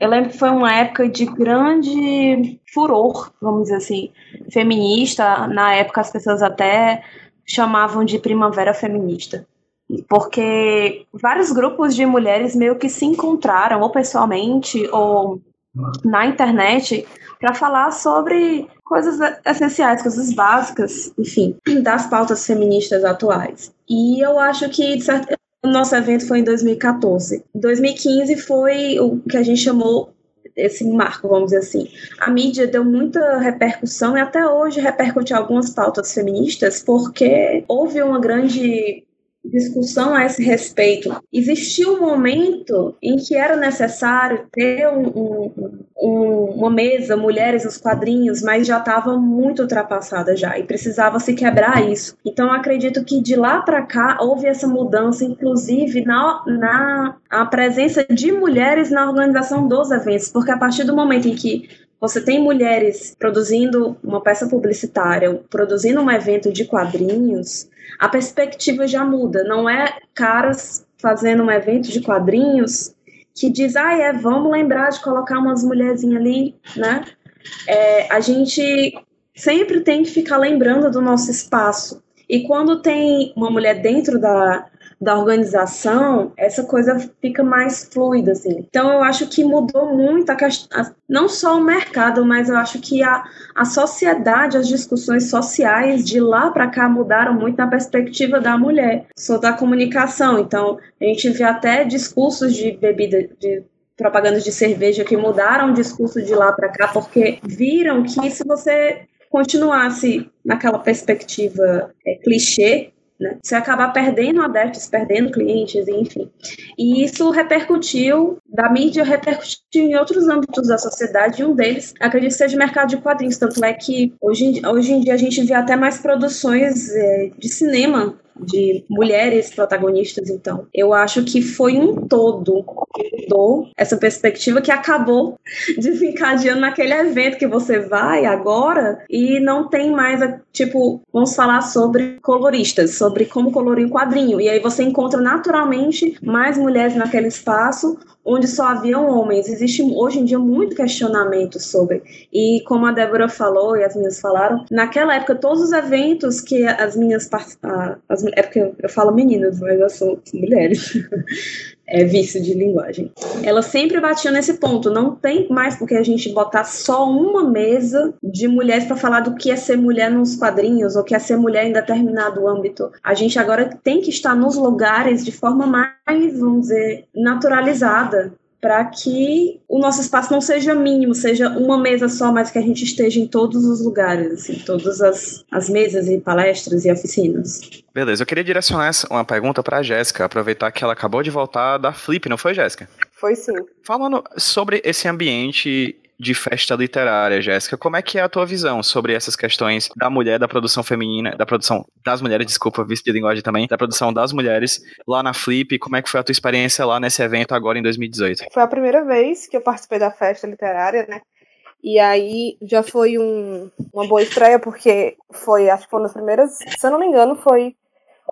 Speaker 2: eu lembro que foi uma época de grande furor, vamos dizer assim, feminista. Na época as pessoas até chamavam de Primavera Feminista. Porque vários grupos de mulheres meio que se encontraram, ou pessoalmente, ou na internet, para falar sobre coisas essenciais, coisas básicas, enfim, das pautas feministas atuais. E eu acho que o nosso evento foi em 2014. 2015 foi o que a gente chamou esse marco, vamos dizer assim. A mídia deu muita repercussão e até hoje repercute algumas pautas feministas porque houve uma grande discussão a esse respeito. Existiu um momento em que era necessário ter um, um, um, uma mesa, mulheres nos quadrinhos, mas já estava muito ultrapassada já e precisava se quebrar isso. Então acredito que de lá para cá houve essa mudança, inclusive na, na a presença de mulheres na organização dos eventos, porque a partir do momento em que você tem mulheres produzindo uma peça publicitária, produzindo um evento de quadrinhos, a perspectiva já muda. Não é caras fazendo um evento de quadrinhos que diz, ah, é, vamos lembrar de colocar umas mulherzinhas ali, né? É, a gente sempre tem que ficar lembrando do nosso espaço. E quando tem uma mulher dentro da, da organização, essa coisa fica mais fluida, assim. Então, eu acho que mudou muito a questão, não só o mercado, mas eu acho que a, a sociedade, as discussões sociais de lá para cá mudaram muito na perspectiva da mulher. Sou da comunicação, então a gente vê até discursos de bebida, de propaganda de cerveja que mudaram o discurso de lá para cá, porque viram que se você continuasse naquela perspectiva é, clichê, né? Você acaba perdendo adeptos, perdendo clientes, enfim. E isso repercutiu, da mídia repercutiu em outros âmbitos da sociedade, e um deles, acredito que seja o mercado de quadrinhos. Tanto é que hoje, hoje em dia a gente vê até mais produções é, de cinema de mulheres protagonistas, então. Eu acho que foi um todo mudou essa perspectiva que acabou desencadeando naquele evento que você vai agora e não tem mais, tipo, vamos falar sobre coloristas, sobre como colorir um quadrinho. E aí você encontra naturalmente mais mulheres naquele espaço onde só haviam homens. Existe hoje em dia muito questionamento sobre. E como a Débora falou e as minhas falaram, naquela época todos os eventos que as minhas as, é porque eu, eu falo meninas, mas eu sou mulheres. é vício de linguagem. Ela sempre batia nesse ponto. Não tem mais porque a gente botar só uma mesa de mulheres para falar do que é ser mulher nos quadrinhos ou que é ser mulher em determinado âmbito. A gente agora tem que estar nos lugares de forma mais, vamos dizer, naturalizada para que o nosso espaço não seja mínimo, seja uma mesa só, mas que a gente esteja em todos os lugares, assim, todas as, as mesas e palestras e oficinas.
Speaker 1: Beleza, eu queria direcionar uma pergunta para a Jéssica, aproveitar que ela acabou de voltar da Flip, não foi, Jéssica?
Speaker 4: Foi sim.
Speaker 1: Falando sobre esse ambiente de festa literária, Jéssica. Como é que é a tua visão sobre essas questões da mulher, da produção feminina, da produção das mulheres, desculpa, visto de linguagem também, da produção das mulheres lá na Flip? Como é que foi a tua experiência lá nesse evento agora em 2018?
Speaker 4: Foi a primeira vez que eu participei da festa literária, né? E aí já foi um, uma boa estreia, porque foi, acho que foi nas primeiras, se eu não me engano, foi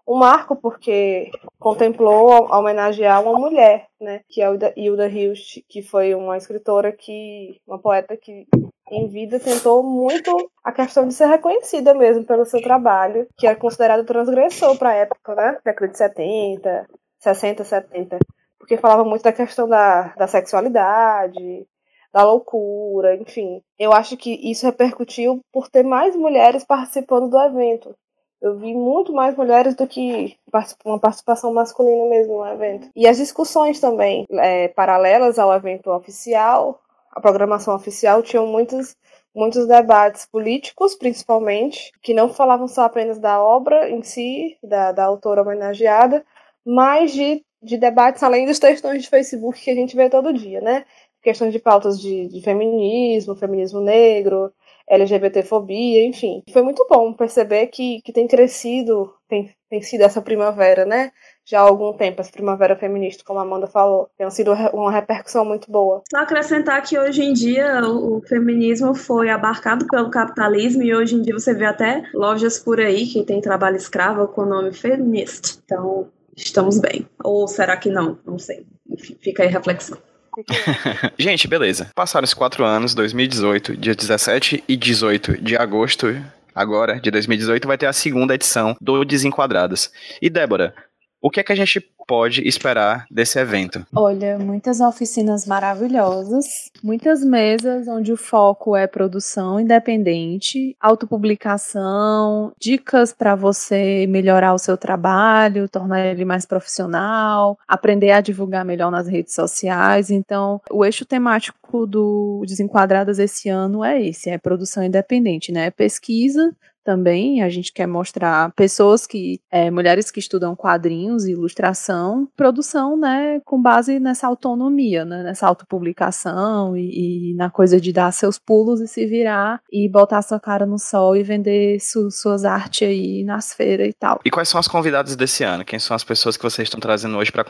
Speaker 4: um marco porque contemplou homenagear uma mulher, né, que é Hilda Hilst, que foi uma escritora que, uma poeta que em vida tentou muito a questão de ser reconhecida mesmo pelo seu trabalho, que era é considerado transgressor para a época, né, década de 70, 60, 70, porque falava muito da questão da, da sexualidade, da loucura, enfim. Eu acho que isso repercutiu por ter mais mulheres participando do evento eu vi muito mais mulheres do que uma participação masculina mesmo no evento. E as discussões também, é, paralelas ao evento oficial, a programação oficial, tinham muitos, muitos debates políticos, principalmente, que não falavam só apenas da obra em si, da, da autora homenageada, mas de, de debates além dos textões de Facebook que a gente vê todo dia, né? Questões de pautas de, de feminismo, feminismo negro, LGBTfobia, enfim. Foi muito bom perceber que, que tem crescido, tem, tem sido essa primavera, né? Já há algum tempo, essa primavera feminista, como a Amanda falou, tem sido uma repercussão muito boa.
Speaker 2: Só acrescentar que hoje em dia o, feminismo foi abarcado pelo capitalismo e hoje em dia você vê até lojas por aí que tem trabalho escravo com o nome feminist. Então, estamos bem. Ou será que não? Não sei. Enfim, fica aí a reflexão.
Speaker 1: Gente, beleza. Passaram esses quatro anos, 2018, dia 17 e 18 de agosto agora, de 2018, vai ter a segunda edição do Desenquadradas. E Débora, o que é que a gente pode esperar desse evento?
Speaker 3: Olha, muitas oficinas maravilhosas, muitas mesas onde o foco é produção independente, autopublicação, dicas para você melhorar o seu trabalho, tornar ele mais profissional, aprender a divulgar melhor nas redes sociais. Então, o eixo temático do Desenquadradas esse ano é esse, é produção independente, né? Pesquisa, também. A gente quer mostrar pessoas que, é, mulheres que estudam quadrinhos e ilustração, produção, né, com base nessa autonomia, né, nessa autopublicação e, e na coisa de dar seus pulos e se virar e botar sua cara no sol e vender su, suas artes aí nas feiras e tal.
Speaker 1: E quais são as convidadas desse ano? Quem são as pessoas que vocês estão trazendo hoje para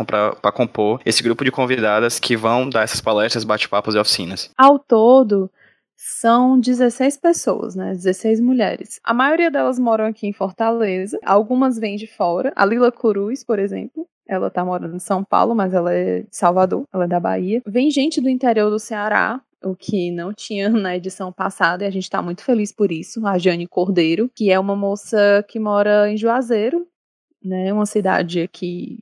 Speaker 1: compor esse grupo de convidadas que vão dar essas palestras, bate-papos e oficinas?
Speaker 3: Ao todo, são 16 pessoas, né? 16 mulheres. A maioria delas moram aqui em Fortaleza, algumas vêm de fora. A Lila Cruz, por exemplo, ela tá morando em São Paulo, mas ela é de Salvador, ela é da Bahia. Vem gente do interior do Ceará, o que não tinha na edição passada, e a gente está muito feliz por isso. A Jane Cordeiro, que é uma moça que mora em Juazeiro, né, uma cidade aqui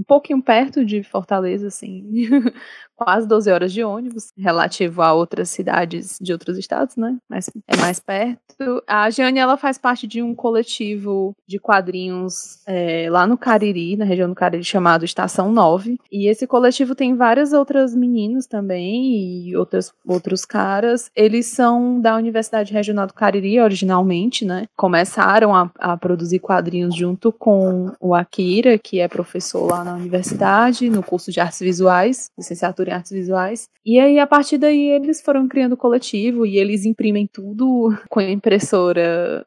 Speaker 3: um, pouquinho perto de Fortaleza, assim, quase 12 horas de ônibus, relativo a outras cidades de outros estados, né? Mas é mais perto. A Jane, ela faz parte de um coletivo de quadrinhos é, lá no Cariri, na região do Cariri, chamado Estação 9. E esse coletivo tem várias outras meninas também e outras, outros caras. Eles são da Universidade Regional do Cariri, originalmente, né? Começaram a, a produzir quadrinhos junto com o Akira, que é professor lá na universidade, no curso de artes visuais, licenciatura em artes visuais. E aí, a partir daí, eles foram criando o coletivo e eles imprimem tudo com a impressora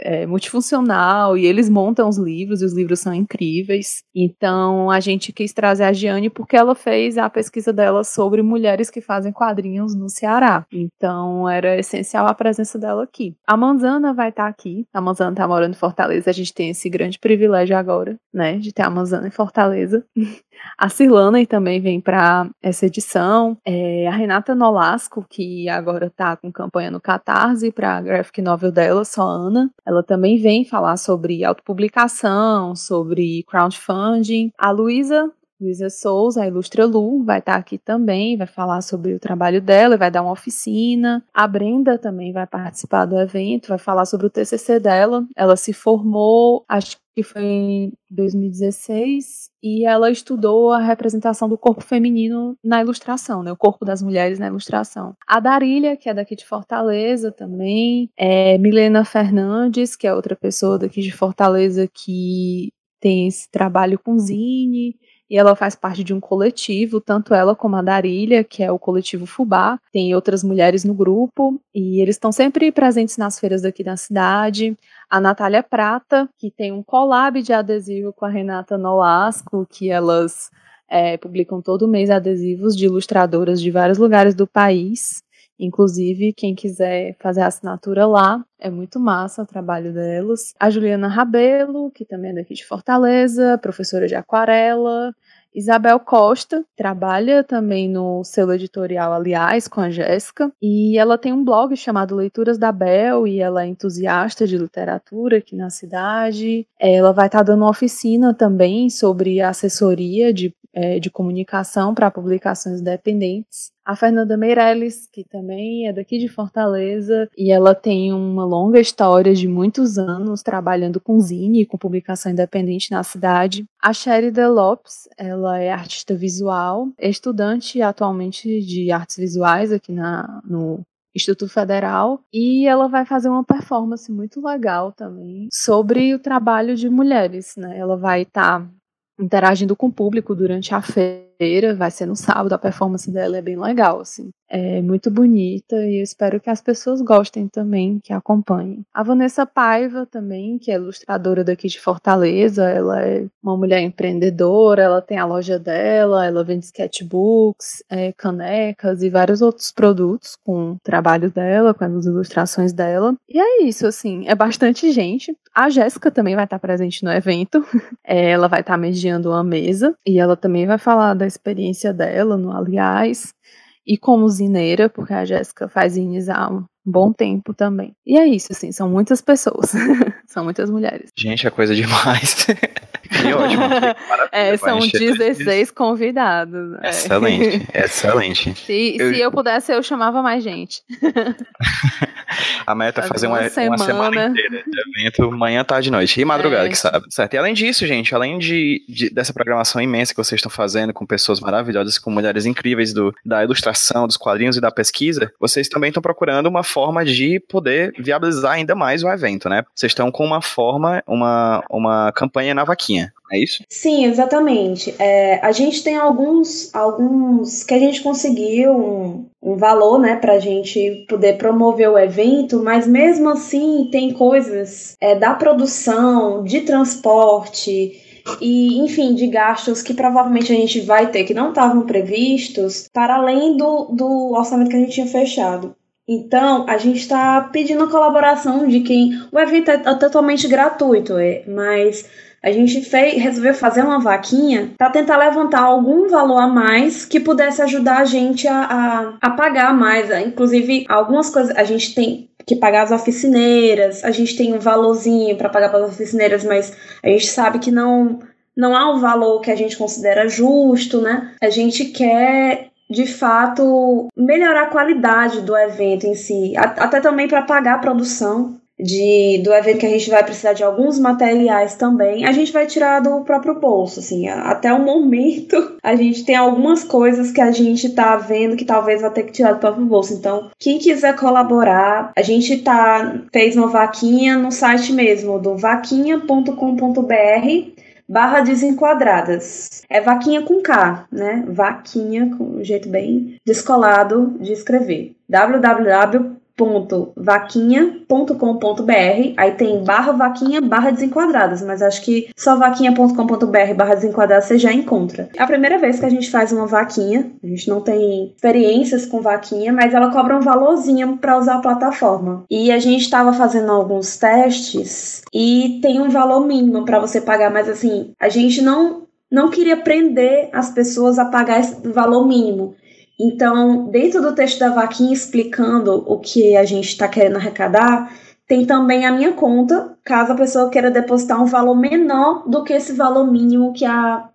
Speaker 3: é, multifuncional e eles montam os livros e os livros são incríveis. Então a gente quis trazer a Giane porque ela fez a pesquisa dela sobre mulheres que fazem quadrinhos no Ceará. Então era essencial a presença dela aqui. A Manzana vai estar tá aqui. A Manzana está morando em Fortaleza. A gente tem esse grande privilégio agora, né, de ter a Manzana em Fortaleza. A Cirlana também vem para essa edição. É, a Renata Nolasco, que agora está com campanha no Catarse para graphic novel dela, só Ana. Ela também vem falar sobre autopublicação, sobre crowdfunding. A Luísa Luísa Souza, a Ilustra Lu, vai estar aqui também, vai falar sobre o trabalho dela, vai dar uma oficina. A Brenda também vai participar do evento, vai falar sobre o TCC dela. Ela se formou, acho que foi em 2016, e ela estudou a representação do corpo feminino na ilustração, né? O corpo das mulheres na ilustração. A Darília, que é daqui de Fortaleza também, é Milena Fernandes, que é outra pessoa daqui de Fortaleza que tem esse trabalho com zine, e ela faz parte de um coletivo, tanto ela como a Darília, que é o coletivo Fubá, tem outras mulheres no grupo, e eles estão sempre presentes nas feiras daqui da cidade. A Natália Prata, que tem um collab de adesivo com a Renata Nolasco, que elas é, publicam todo mês adesivos de ilustradoras de vários lugares do país. Inclusive, quem quiser fazer a assinatura lá, é muito massa o trabalho delas. A Juliana Rabelo, que também é daqui de Fortaleza, professora de aquarela. Isabel Costa trabalha também no selo editorial, aliás, com a Jéssica, e ela tem um blog chamado Leituras da Bel, e ela é entusiasta de literatura aqui na cidade. Ela vai estar dando uma oficina também sobre assessoria de, é, de comunicação para publicações independentes a Fernanda Meirelles, que também é daqui de Fortaleza, e ela tem uma longa história de muitos anos trabalhando com zine e com publicação independente na cidade. A Sherida Lopes, ela é artista visual, é estudante atualmente de artes visuais aqui na, no Instituto Federal, e ela vai fazer uma performance muito legal também sobre o trabalho de mulheres, né? Ela vai estar tá interagindo com o público durante a feira vai ser no sábado, a performance dela é bem legal, assim. É muito bonita e eu espero que as pessoas gostem também, que acompanhem. A Vanessa Paiva também, que é ilustradora daqui de Fortaleza, ela é uma mulher empreendedora, ela tem a loja dela, ela vende sketchbooks, é, canecas e vários outros produtos com o trabalho dela, com as ilustrações dela. E é isso, assim, é bastante gente. A Jéssica também vai estar presente no evento, é, ela vai estar mediando uma mesa e ela também vai falar da experiência dela no Aliás, e como zineira, porque a Jéssica faz zines há bom tempo também. E é isso, assim, são muitas pessoas. são muitas mulheres.
Speaker 1: Gente, é coisa demais. que ótimo. Que
Speaker 3: é, são 16 convidados.
Speaker 1: Né? Excelente, é. excelente.
Speaker 3: Se eu... se eu pudesse, eu chamava mais gente.
Speaker 1: A meta é fazer uma, uma, semana. uma semana inteira de evento, manhã, tarde e noite. E madrugada, é. que sabe. Certo. E além disso, gente, além de, de, dessa programação imensa que vocês estão fazendo com pessoas maravilhosas, com mulheres incríveis do, da ilustração, dos quadrinhos e da pesquisa, vocês também estão procurando uma forma de poder viabilizar ainda mais o evento, né? Vocês estão com uma forma, uma, uma campanha na vaquinha é isso?
Speaker 2: Sim, exatamente. É, a gente tem alguns, alguns que a gente conseguiu um, um valor, né, para a gente poder promover o evento, mas mesmo assim tem coisas é, da produção, de transporte e, enfim, de gastos que provavelmente a gente vai ter que não estavam previstos, para além do, do orçamento que a gente tinha fechado. Então, a gente está pedindo a colaboração de quem. O evento é totalmente gratuito, é, mas a gente fez, resolveu fazer uma vaquinha para tentar levantar algum valor a mais que pudesse ajudar a gente a, a, a pagar mais. Inclusive, algumas coisas a gente tem que pagar as oficineiras, a gente tem um valorzinho para pagar para as oficineiras, mas a gente sabe que não não há um valor que a gente considera justo, né? A gente quer de fato melhorar a qualidade do evento em si, até também para pagar a produção de, do evento que a gente vai precisar de alguns materiais também, a gente vai tirar do próprio bolso, assim, até o momento a gente tem algumas coisas que a gente tá vendo que talvez vai ter que tirar do próprio bolso. Então, quem quiser colaborar, a gente tá fez uma vaquinha no site mesmo do vaquinha.com.br barra desenquadradas. É vaquinha com K, né? Vaquinha, com um jeito bem descolado de escrever. www vaquinha.com.br, aí tem barra vaquinha barra desenquadradas, mas acho que só vaquinha.com.br barra desenquadradas você já encontra. É a primeira vez que a gente faz uma vaquinha, a gente não tem experiências com vaquinha, mas ela cobra um valorzinho para usar a plataforma. E a gente estava fazendo alguns testes e tem um valor mínimo para você pagar, mas assim, a gente não não queria prender as pessoas a pagar esse valor mínimo. Então, dentro do texto da vaquinha explicando o que a gente está querendo arrecadar, tem também a minha conta, caso a pessoa queira depositar um valor menor do que esse valor mínimo que a,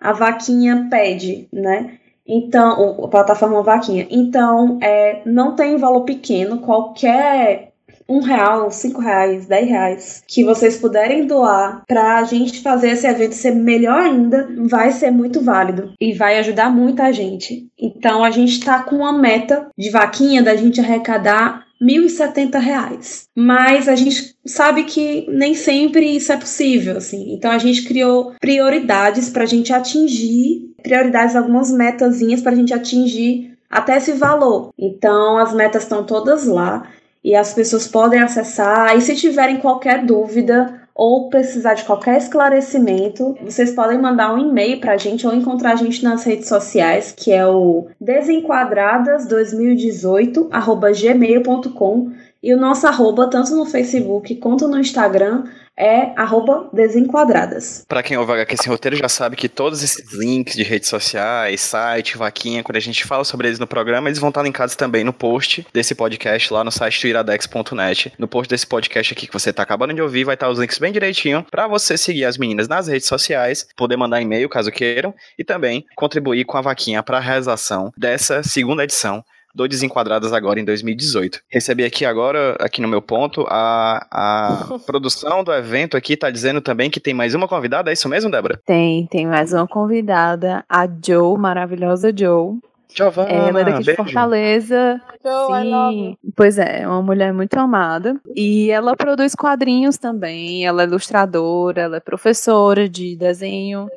Speaker 2: a vaquinha pede, né? Então, a plataforma vaquinha. Então, é, não tem valor pequeno, qualquer um real, cinco reais, dez reais que vocês puderem doar para a gente fazer esse evento ser melhor ainda, vai ser muito válido e vai ajudar muita gente. Então a gente está com uma meta de vaquinha da gente arrecadar R$ 1.070. Mas a gente sabe que nem sempre isso é possível, assim. Então a gente criou prioridades para a gente atingir, prioridades, algumas metazinhas para a gente atingir até esse valor. Então as metas estão todas lá e as pessoas podem acessar. E se tiverem qualquer dúvida ou precisar de qualquer esclarecimento, vocês podem mandar um e-mail para a gente ou encontrar a gente nas redes sociais, que é o desenquadradas2018@gmail.com e o nosso arroba tanto no Facebook quanto no Instagram é arroba desenquadradas.
Speaker 1: Para quem ouve HQ Sem Roteiro já sabe que todos esses links de redes sociais, site, vaquinha, quando a gente fala sobre eles no programa, eles vão estar linkados também no post desse podcast lá no site iradex.net. No post desse podcast aqui que você está acabando de ouvir, vai estar os links bem direitinho para você seguir as meninas nas redes sociais, poder mandar e-mail caso queiram e também contribuir com a vaquinha para a realização dessa segunda edição do Desenquadradas agora em 2018. Recebi aqui agora, aqui no meu ponto, a, a produção do evento aqui tá dizendo também que tem mais uma convidada, é isso mesmo, Débora?
Speaker 3: Tem, tem mais uma convidada, a Joe, maravilhosa Joe.
Speaker 1: Giovana,
Speaker 3: ela é daqui
Speaker 1: beijo.
Speaker 3: de Fortaleza.
Speaker 4: Joe, Sim,
Speaker 3: pois é, é uma mulher muito amada. E ela produz quadrinhos também. Ela é ilustradora, ela é professora de desenho.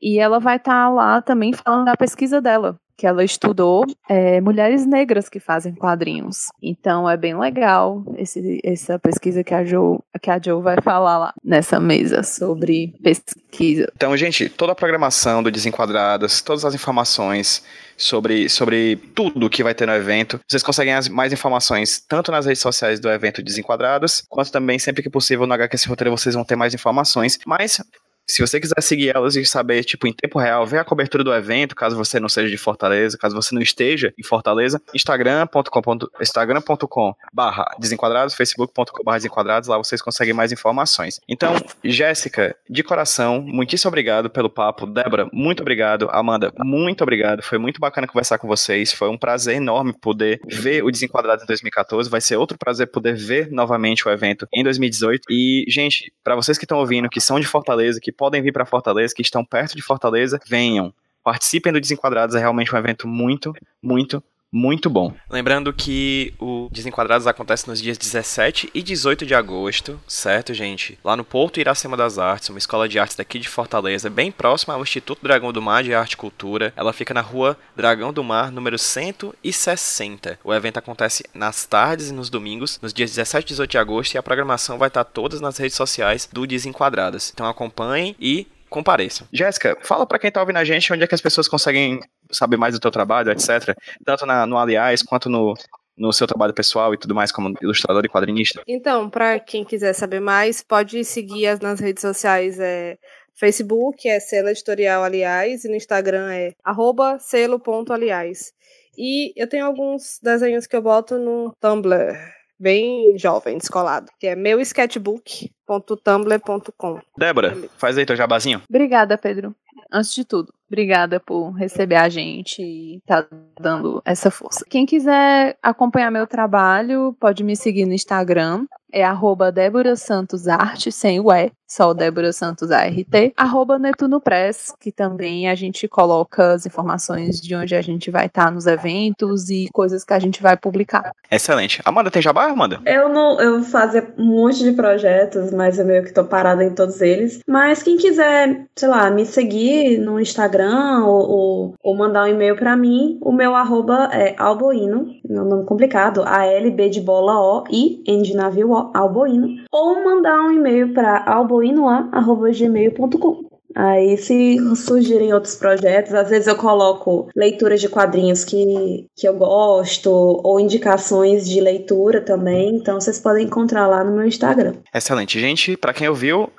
Speaker 3: E ela vai estar tá lá também falando da pesquisa dela que ela estudou é, mulheres negras que fazem quadrinhos. Então é bem legal esse, essa pesquisa que a, jo, que a Jo vai falar lá nessa mesa sobre pesquisa.
Speaker 1: Então, gente, toda a programação do Desenquadradas, todas as informações sobre, sobre tudo que vai ter no evento, vocês conseguem as, mais informações tanto nas redes sociais do evento Desenquadrados, quanto também, sempre que possível, no HQS Roteiro vocês vão ter mais informações. Mas Se você quiser seguir elas e saber, tipo, em tempo real, ver a cobertura do evento, caso você não seja de Fortaleza, caso você não esteja em Fortaleza, instagram.com instagram.com barra desenquadrados, facebook.com barra desenquadrados, lá vocês conseguem mais informações. Então, Jéssica, de coração, muitíssimo obrigado pelo papo. Débora, muito obrigado. Amanda, muito obrigado. Foi muito bacana conversar com vocês. Foi um prazer enorme poder ver o Desenquadrados em 2014. Vai ser outro prazer poder ver novamente o evento em 2018. E, gente, para vocês que estão ouvindo, que são de Fortaleza, que podem vir para Fortaleza, que estão perto de Fortaleza, venham. Participem do Desenquadrados, é realmente um evento muito, muito, muito bom. Lembrando que o Desenquadrados acontece nos dias 17 e 18 de agosto, certo, gente? Lá no Porto Iracema das Artes, uma escola de artes daqui de Fortaleza, bem próxima ao Instituto Dragão do Mar de Arte e Cultura. Ela fica na rua Dragão do Mar, número 160. O evento acontece nas tardes e nos domingos, nos dias 17 e 18 de agosto, e a programação vai estar todas nas redes sociais do Desenquadradas. Então acompanhem e compareçam. Jéssica, fala para quem tá ouvindo a gente onde é que as pessoas conseguem saber mais do teu trabalho, etc. Tanto na, no Aliás quanto no, no seu trabalho pessoal e tudo mais, como ilustrador e quadrinista?
Speaker 4: Então, para quem quiser saber mais, pode seguir as, nas redes sociais. É, Facebook é selo editorial aliás e no Instagram é arroba selo.aliás. E eu tenho alguns desenhos que eu boto no Tumblr, bem jovem, descolado, que é meu sketchbook.tumblr.com.
Speaker 1: Débora, faz aí teu jabazinho.
Speaker 3: Obrigada, Pedro. Antes de tudo, obrigada por receber a gente e tá dando essa força. Quem quiser acompanhar meu trabalho, pode me seguir no Instagram, é arroba Débora Santos Arte, sem o E, só o Débora Santos ART, arroba Netuno Press, que também a gente coloca as informações de onde a gente vai estar tá nos eventos e coisas que a gente vai publicar.
Speaker 1: Excelente. Amanda, tem jabá, Amanda?
Speaker 2: Eu não, eu fazia um monte de projetos, mas eu meio que tô parada em todos eles. Mas quem quiser, sei lá, me seguir no Instagram ou, ou, ou mandar um e-mail para mim, o meu arroba é alboino, meu nome complicado, A-L-B de bola O I, N de navio O, alboino. Ou mandar um e-mail para alboino boinoa.gmail.com. Aí, se surgirem outros projetos, às vezes eu coloco leituras de quadrinhos que, que eu gosto, ou indicações de leitura também. Então, vocês podem encontrar lá no meu Instagram.
Speaker 1: Excelente. Gente, para quem ouviu,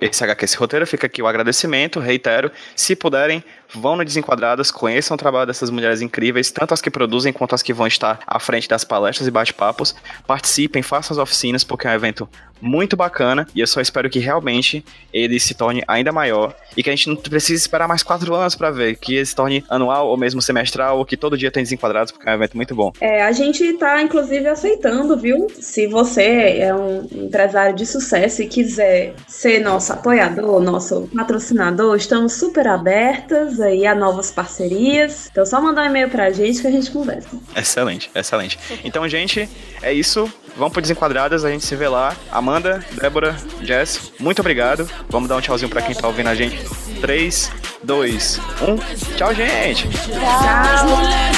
Speaker 1: esse HQ, esse roteiro, fica aqui o agradecimento, reitero, se puderem, vão no Desenquadradas, conheçam o trabalho dessas mulheres incríveis, tanto as que produzem quanto as que vão estar à frente das palestras e bate-papos, participem, façam as oficinas, porque é um evento muito bacana e eu só espero que realmente ele se torne ainda maior e que a gente não precise esperar mais quatro anos para ver, que ele se torne anual ou mesmo semestral ou que todo dia tem desenquadrados, porque é um evento muito bom.
Speaker 2: É, a gente tá inclusive aceitando, viu? Se você é um empresário de sucesso e quiser ser nosso apoiador, nosso patrocinador, estamos super abertas aí a novas parcerias. Então só mandar um e-mail pra gente que a gente conversa.
Speaker 1: Excelente, excelente. Então, gente, é isso. Vamos pro Desenquadradas, a gente se vê lá. Amanda, Débora, Jess, muito obrigado. Vamos dar um tchauzinho pra quem tá ouvindo a gente. 3, 2, 1. Tchau, gente.
Speaker 2: Tchau.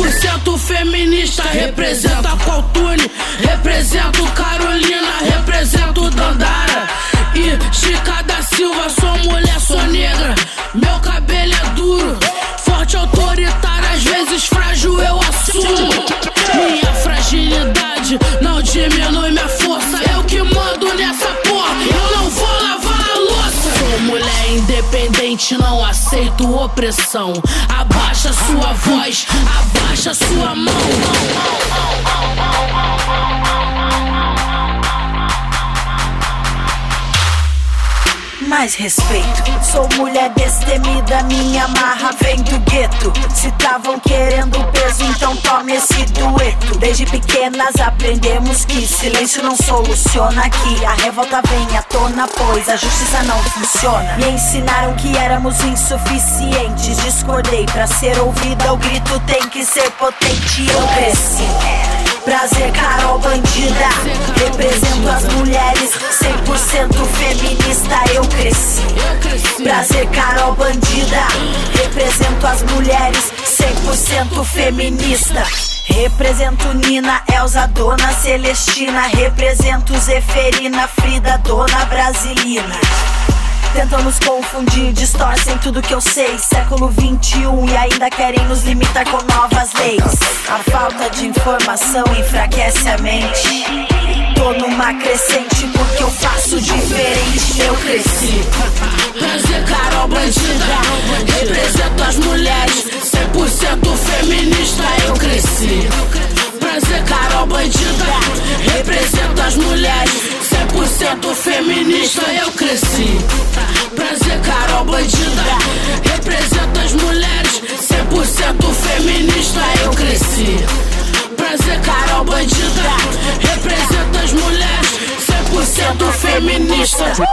Speaker 8: 100% feminista, representa Qualtune, represento Carolina, represento Dandara e Chica da Silva, sou mulher, sou negra, meu cabelo é duro, forte, autoritário, às vezes frágil eu assumo. Minha fragilidade não diminui minha força. Eu que mando nessa porra, eu não vou lavar a louça. Sou mulher independente, não aceito opressão. Abaixa sua voz, abaixa sua mão.
Speaker 9: Mais respeito. Sou mulher destemida, minha marra vem do gueto. Se estavam querendo peso, então tome esse dueto. Desde pequenas aprendemos que silêncio não soluciona. Que a revolta vem à tona, pois a justiça não funciona. Me ensinaram que éramos insuficientes. Discordei pra ser ouvida, o grito tem que ser potente. Eu cresci. Prazer, Carol Bandida. Represento as mulheres, 100% feminista. Eu cresci. Prazer, Carol Bandida. Represento as mulheres, 100% feminista. Represento Nina, Elza, Dona Celestina. Represento Zeferina, Frida, Dona Brasilina. Tentam nos confundir, distorcem tudo que eu sei. Século 21 e ainda querem nos limitar com novas leis. A falta de informação enfraquece a mente. Tô numa crescente porque eu faço diferente. Eu cresci.
Speaker 10: Trazer
Speaker 8: Carol Bandida. Represento as mulheres, 100% feminista. Eu cresci. Prazer Carol Bandida. Represento as mulheres 100% feminista. Eu cresci. Prazer Carol Bandida. Represento as mulheres 100% feminista. Eu cresci. Prazer Carol Bandida. Represento as mulheres 100% feminista. feminista.